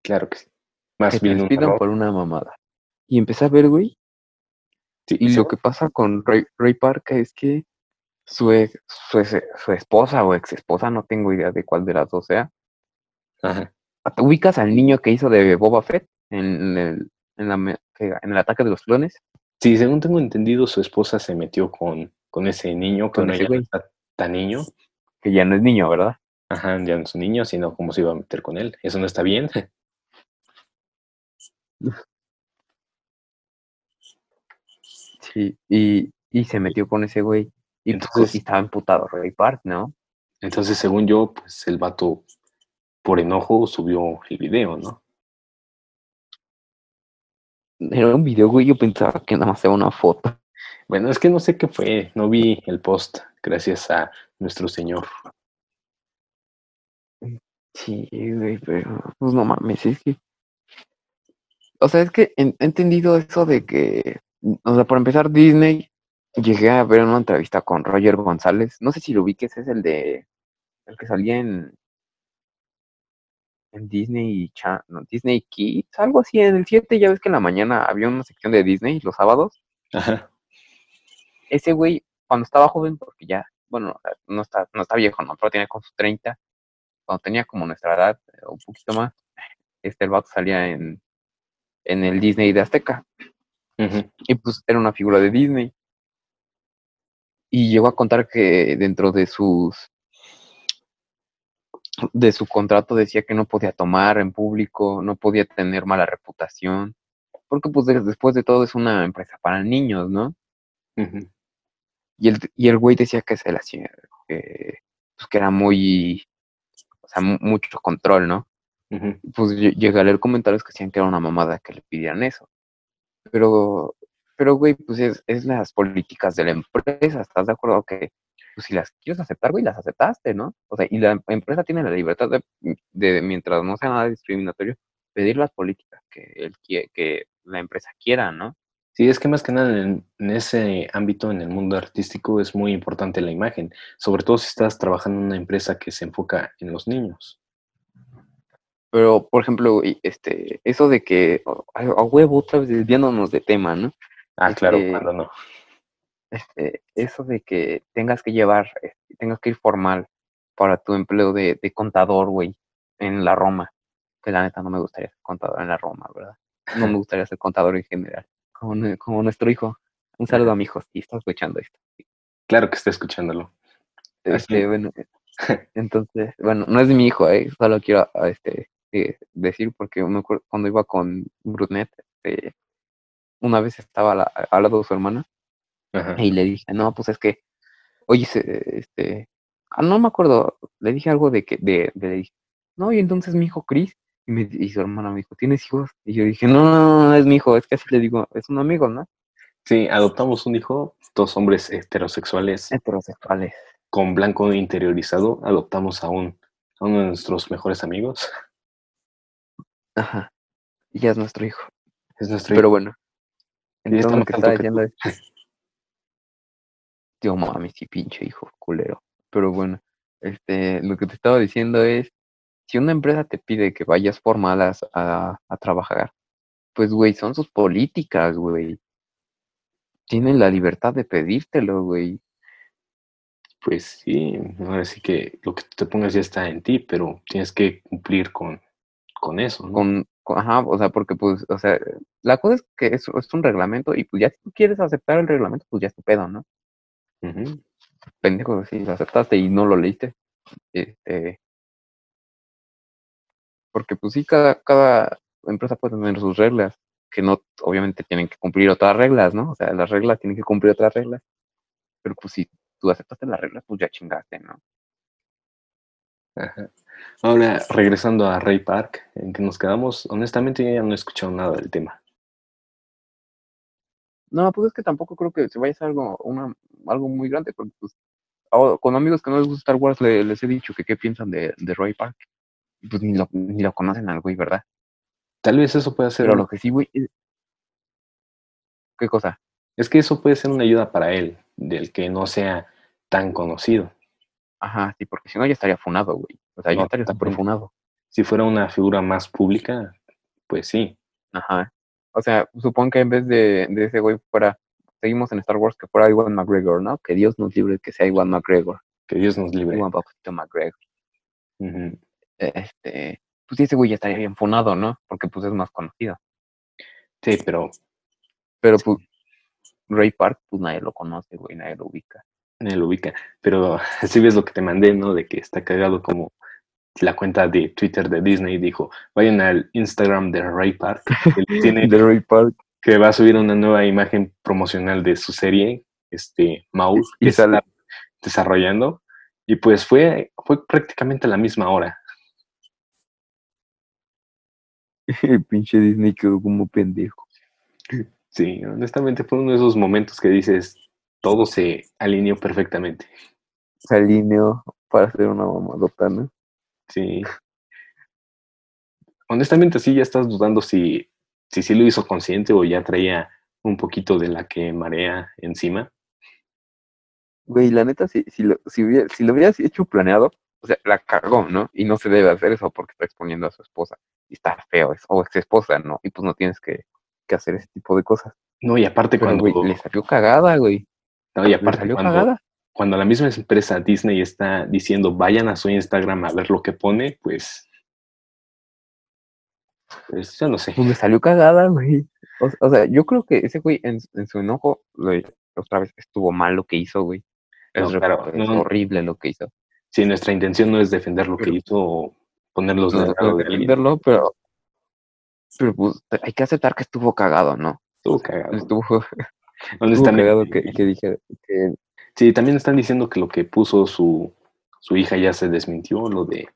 Claro que sí. Más Que bien un despidan error. por una mamada. Y empecé a ver, güey, Sí, y lo que pasa con Ray, Ray Park es que su, ex- su, ex- su esposa o ex esposa, no tengo idea de cuál de las dos sea, Ajá. ¿te ubicas al niño que hizo de Boba Fett en el, en la el ataque de los clones? Sí, según tengo entendido, su esposa se metió con, con ese niño, que no está tan niño. Que ya no es niño, ¿verdad? Ajá, ya no es un niño, sino cómo se iba a meter con él. Eso no está bien. Sí, y, y se metió con ese güey. Y Entonces- y estaba emputado Ray Park, ¿no? Entonces, según yo, pues el vato, por enojo, subió el video, ¿no? Era un video, güey, yo pensaba que nada más era una foto. Bueno, es que no sé qué fue, no vi el post, gracias a nuestro señor. Sí, güey, pero pues no mames, es que. O sea, es que he entendido eso de que. O sea, por empezar, Disney. Llegué a ver una entrevista con Roger González. No sé si lo vi, que ese es el de. El que salía en. En Disney, Cha- no, Disney Kids, algo así. En el 7, ya ves que en la mañana había una sección de Disney los sábados. Ajá. ese güey, cuando estaba joven, porque ya, bueno, no está, no está viejo, ¿no? Pero tiene con sus 30, cuando tenía como nuestra edad, eh, un poquito más, este, el vato salía en, en el Disney de Azteca, y pues era una figura de Disney. Y llegó a contar que dentro de sus de su contrato decía que no podía tomar en público, no podía tener mala reputación, porque pues de- después de todo es una empresa para niños, ¿no? Y el, y el güey decía que se le hacía, que, pues, que era muy, o sea, mu- mucho control, ¿no? Pues lle- llegué a leer comentarios que decían que era una mamada que le pidieran eso. Pero, pero güey, pues es, es las políticas de la empresa, ¿estás de acuerdo? Que pues si las quieres aceptar, güey, las aceptaste, ¿no? O sea, y la em- empresa tiene la libertad de, de mientras no sea nada discriminatorio, pedir las políticas que, él que la empresa quiera, ¿no? Sí, es que más que nada en, en ese ámbito, en el mundo artístico, es muy importante la imagen, sobre todo si estás trabajando en una empresa que se enfoca en los niños. Pero, por ejemplo, este, eso de que, a, a huevo, otra vez desviándonos de tema, ¿no? Ah, claro, Este, cuando no. Este, eso de que tengas que llevar, este, tengas que ir formal para tu empleo de, de contador, güey, en la Roma. Que la neta no me gustaría ser contador en la Roma, ¿verdad? No me gustaría ser contador en general. Como, como nuestro hijo. Un saludo a mi hijo, si está escuchando esto. Claro que está escuchándolo. Este, bueno, entonces, bueno, no es de mi hijo, eh, solo quiero este, eh, decir porque acuerdo cuando iba con Brunet, este, una vez estaba la- al lado de su hermana Ajá. y le dije, no, pues es que, oye, este, ah, no me acuerdo, le dije algo de que, de, de- le dije, no, y entonces mi hijo Chris, y, me, y su hermana me dijo, ¿tienes hijos? Y yo dije, no, no, no, no es mi hijo, es que así le digo, es un amigo, ¿no? Sí, adoptamos un hijo, dos hombres heterosexuales Heterosexuales. con blanco interiorizado, adoptamos a un a uno de nuestros mejores amigos. Ajá. Y ya es nuestro hijo. Es nuestro Pero bueno. Está Entonces lo que estaba diciendo es. Tío mami, sí, pinche hijo, culero. Pero bueno, este, lo que te estaba diciendo es, si una empresa te pide que vayas formadas a, a trabajar, pues güey, son sus políticas, güey. Tienen la libertad de pedírtelo, güey. Pues sí, ahora sí que lo que tú te pongas ya está en ti, pero tienes que cumplir con, con eso, ¿no? Con, con- ajá, o sea, porque pues, o sea, la cosa es que es, es un reglamento y pues ya si tú quieres aceptar el reglamento, pues ya es tu pedo, ¿no? Pendejo, si lo aceptaste y no lo leíste. Este, porque pues sí, cada, cada empresa puede tener sus reglas, que no, obviamente tienen que cumplir otras reglas, ¿no? O sea, las reglas tienen que cumplir otras reglas. Pero pues si tú aceptaste las reglas, pues ya chingaste, ¿no? Ajá. Ahora, regresando a Ray Park, en que nos quedamos, honestamente yo ya no he escuchado nada del tema. No, pues es que tampoco creo que se vaya a hacer algo, una, algo muy grande, porque pues, ahora, con amigos que no les gusta Star Wars le- les he dicho que qué piensan de, de Roy Park. Y Pues ni lo, ni lo conocen al güey, ¿verdad? Tal vez eso pueda ser, Pero un- lo que sí, güey, es- ¿qué cosa? es que eso puede ser una ayuda para él, del que no sea tan conocido. Ajá, sí, porque si no ya estaría funado, güey. O sea, ya No, estaría súper funado. Si fuera una figura más pública, pues sí. Ajá. O sea, supongo que en vez de, de ese güey fuera, seguimos en Star Wars, que fuera Iwan McGregor, ¿no? Que Dios nos libre que sea Iwan McGregor. Que Dios nos libre. Iwan Papito McGregor. Este, pues ese güey ya estaría bien funado, ¿no? Porque pues es más conocido. Sí, pero Pero pues Ray Park, pues nadie lo conoce, güey, nadie lo ubica. Nadie lo ubica. Pero si ves lo que te mandé, ¿no? De que está cagado como la cuenta de Twitter de Disney dijo, vayan al Instagram de Ray Park, que tiene De Ray Park. que va a subir una nueva imagen promocional de su serie, este Maul, Y que está desarrollando. Y pues fue, fue prácticamente a la misma hora. El pinche Disney quedó como pendejo. Sí, honestamente fue uno de esos momentos que dices, todo se alineó perfectamente. Se alineó para hacer una mamadota, ¿no? Sí. Honestamente sí ya estás dudando si, si sí lo hizo consciente o ya traía un poquito de la que marea encima. Güey, la neta, si, si, lo, si, hubiera- si lo hubieras hecho planeado, o sea, la cagó, ¿no? Y no se debe hacer eso porque está exponiendo a su esposa. Y está feo eso, o ex esposa, ¿no? Y pues no tienes que, que hacer ese tipo de cosas. No, y aparte Pero, cuando, güey, le salió cagada, güey. No, y aparte salió cuando, cagada. cuando la misma empresa Disney está diciendo vayan a su Instagram a ver lo que pone, pues, pues yo no sé. Pues le salió cagada, güey. O, o sea, yo creo que ese güey en, en su enojo, güey, otra vez estuvo mal lo que hizo, güey. Es, No, claro, es no. horrible lo que hizo. Si nuestra intención no es defender lo que hizo o ponerlos No, no de defenderlo, pero, pero pues hay que aceptar que estuvo cagado, ¿no? estuvo cagado. Estuvo, estuvo Honestamente, cagado que, que dije que Sí, también están diciendo que lo que puso su, su hija ya se desmintió, lo de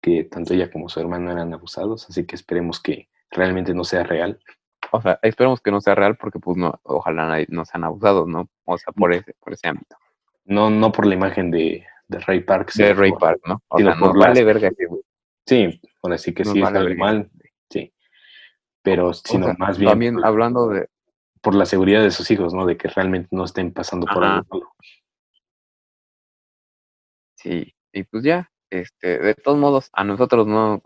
que tanto ella como su hermano eran abusados, así que esperemos que realmente no sea real. O sea, esperemos que no sea real porque pues no, ojalá nadie, no sean abusados, ¿no? O sea, por ese, por ese ámbito. No, no por la imagen de, de Ray Park. De Ray por- Park, ¿no? O sea, por las- vale verga. Sí, ahora sí que Nos sí vale está mal, sí. Pero O sino sea, más bien También por, hablando de, por la seguridad de sus hijos, ¿no? De que realmente no estén pasando por algo malo. sí, y pues ya, este, de todos modos, a nosotros no,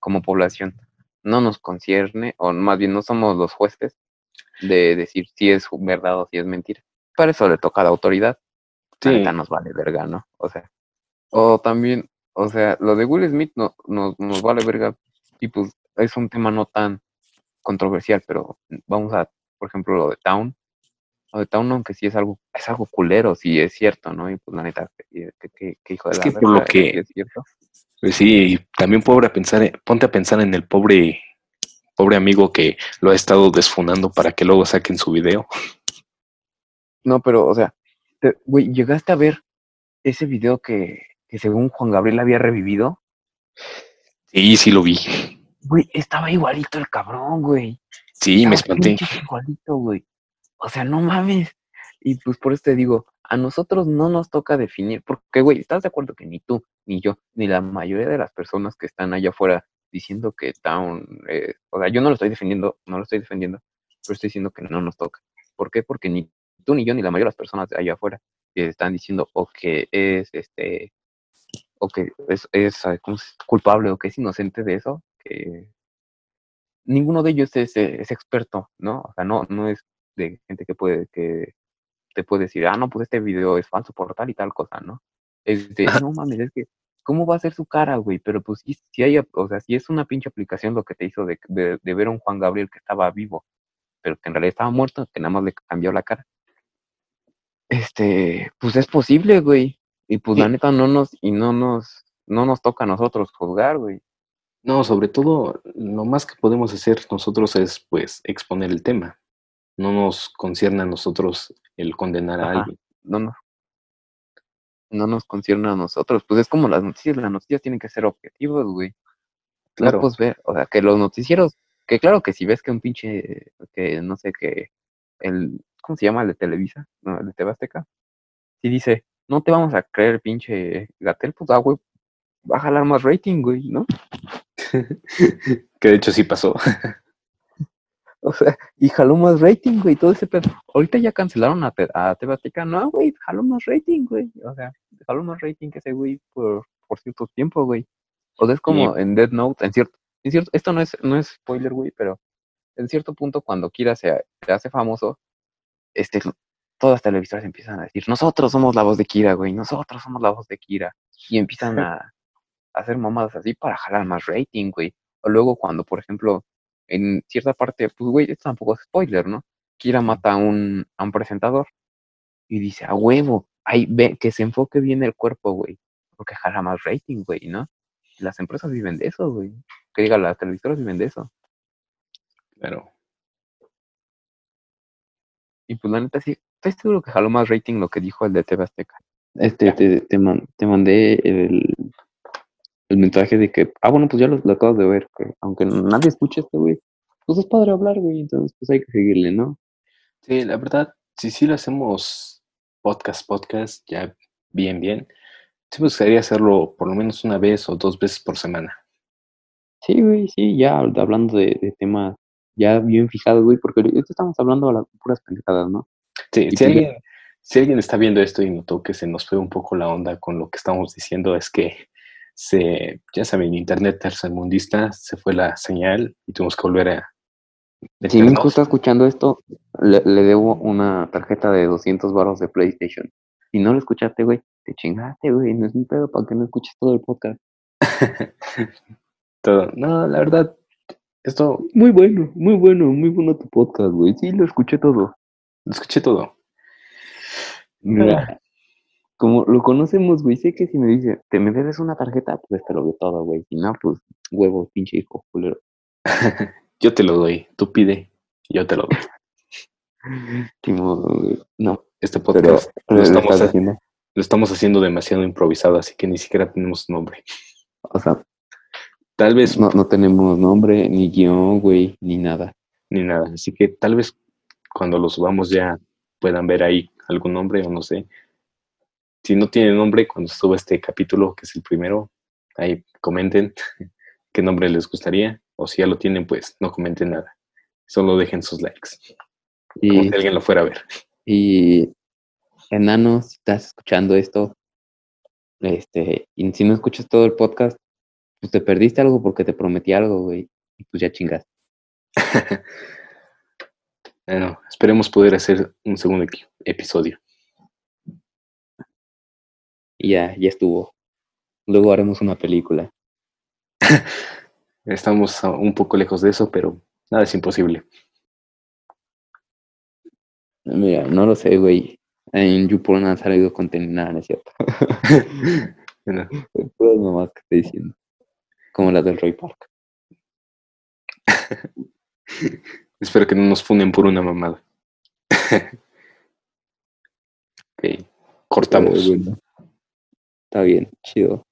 como población, no nos concierne, o más bien no somos los jueces de decir si es verdad o si es mentira. Para eso le toca a la autoridad. Sí, neta nos vale verga, ¿no? O sea, o también, o sea, lo de Will Smith no, no- nos vale verga y pues es un tema no tan controversial, pero vamos a, por ejemplo, lo de Town. Lo de Town, aunque sí es algo, es algo culero, sí es cierto, ¿no? Y pues la neta, que- que hijo de Es la que por lo verga, que- es cierto. Pues sí, y también pobre a pensar, en- ponte a pensar en el pobre, pobre amigo que lo ha estado desfunando para que luego saquen su video. No, pero, o sea, güey, llegaste a ver ese video que, que según Juan Gabriel había revivido. Sí, sí lo vi. Güey, estaba igualito el cabrón, güey. Sí, me espanté. güey. O sea, no mames. Y pues por eso te digo, a nosotros no nos toca definir, porque, güey, ¿estás de acuerdo que ni tú, ni yo, ni la mayoría de las personas que están allá afuera diciendo que Town, eh, o sea, yo no lo estoy defendiendo, no lo estoy defendiendo, pero estoy diciendo que no nos toca. ¿Por qué? Porque ni tú, ni yo, ni la mayoría de las personas allá afuera que están diciendo o que es, este, o que es, es culpable o que es inocente de eso, que ninguno de ellos es, es, experto, ¿no? O sea, no, no es de gente que puede, que te puede decir, ah, no, pues este video es falso por tal y tal cosa, ¿no? Es de, no mames, es que, ¿cómo va a ser su cara, güey? Pero pues si, si hay, o sea, si es una pinche aplicación lo que te hizo de, de, de, ver a un Juan Gabriel que estaba vivo, pero que en realidad estaba muerto, que nada más le cambió la cara. Este, pues es posible, güey. Y pues la neta no nos, y no nos, no nos toca a nosotros juzgar, güey. No, sobre todo, lo más que podemos hacer nosotros es, pues, exponer el tema. No nos concierne a nosotros el condenar a alguien. No, no. No nos concierne a nosotros. Pues es como las noticias. Las noticias tienen que ser objetivos, güey. Claro. pues ver, o sea, que los noticieros, que claro que si ves que un pinche, que no sé, que el, ¿cómo se llama? El de Televisa, no, el de TV Si dice, no te vamos a creer, pinche Gatel, pues ah, güey, va a jalar más rating, güey, ¿no? Que de hecho sí pasó. o sea, y jaló más rating, güey, todo ese pedo. Ahorita ya cancelaron a, a TV no, güey, jaló más rating, güey. O sea, jaló más rating que ese güey por, por cierto tiempo, güey. O sea, es como en Dead Note, en cierto, en cierto, esto no es, no es spoiler, güey, pero en cierto punto cuando Kira se, se hace famoso, este, todas las televisoras empiezan a decir, nosotros somos la voz de Kira, güey, nosotros somos la voz de Kira. Y empiezan a, hacer mamadas así para jalar más rating, güey. O luego cuando, por ejemplo, en cierta parte, pues, güey, esto tampoco es spoiler, ¿no? Kira mata a un, a un presentador y dice, a huevo, ahí ve, que se enfoque bien el cuerpo, güey, porque jala más rating, güey, ¿no? Las empresas viven de eso, güey. Que diga, las televisoras viven de eso. Claro. Y pues la neta sí, estoy seguro que jaló más rating lo que dijo el de TV Azteca. Este, te, te, te, mandé el, el mensaje de que, ah, bueno, pues ya lo, lo acabas de ver, que aunque nadie escuche este güey, pues es padre hablar, güey, entonces pues hay que seguirle, ¿no? Sí, la verdad, si sí lo hacemos podcast, podcast, ya bien, bien, sí me gustaría hacerlo por lo menos una vez o dos veces por semana. Sí, güey, sí, ya hablando de, de temas ya bien fijado, güey, porque ahorita estamos hablando a las puras pendejadas, ¿no? Sí, si alguien, si alguien está viendo esto y notó que se nos fue un poco la onda con lo que estamos diciendo, es que se, ya saben, internet tercermundista, se fue la señal y tuvimos que volver a... Si mi hijo está escuchando esto, le, debo una tarjeta de 200 baros de PlayStation. Si no lo escuchaste, güey, te chingaste, güey, no es un pedo para que no escuches todo el podcast. todo. No, la verdad, esto, muy bueno, muy bueno, muy bueno tu podcast, güey. Sí, lo escuché todo. Lo escuché todo. Mira, como lo conocemos, güey, sé que si me dice, te me debes una tarjeta, pues te lo veo todo, güey. Si no, pues huevo, pinche hijo, culero. yo te lo doy, tú pide, yo te lo doy. no. Este podcast lo, estamos haciendo. lo estamos haciendo demasiado improvisado, así que ni siquiera tenemos nombre. O sea, Tal vez. No, no tenemos nombre, ni guion, güey, ni nada. Ni nada. Así que tal vez cuando lo subamos ya puedan ver ahí algún nombre o no sé. Si no tiene nombre, cuando suba este capítulo, que es el primero, ahí comenten qué nombre les gustaría. O si ya lo tienen, pues no comenten nada. Solo dejen sus likes. Y, como si alguien lo fuera a ver. Y enano, si estás escuchando esto, este, y si no escuchas todo el podcast, pues te perdiste algo porque te prometí algo, güey, y pues ya chingaste. bueno, esperemos poder hacer un segundo episodio. Y ya, ya estuvo. Luego haremos una película. Estamos un poco lejos de eso, pero nada es imposible. Mira, no lo sé, güey. En YouPorn ha salido contenido, nada, no es cierto. Puras mamás que estoy diciendo como la del Roy Park. Espero que no nos funden por una mamada. ok, cortamos. Está bien, chido.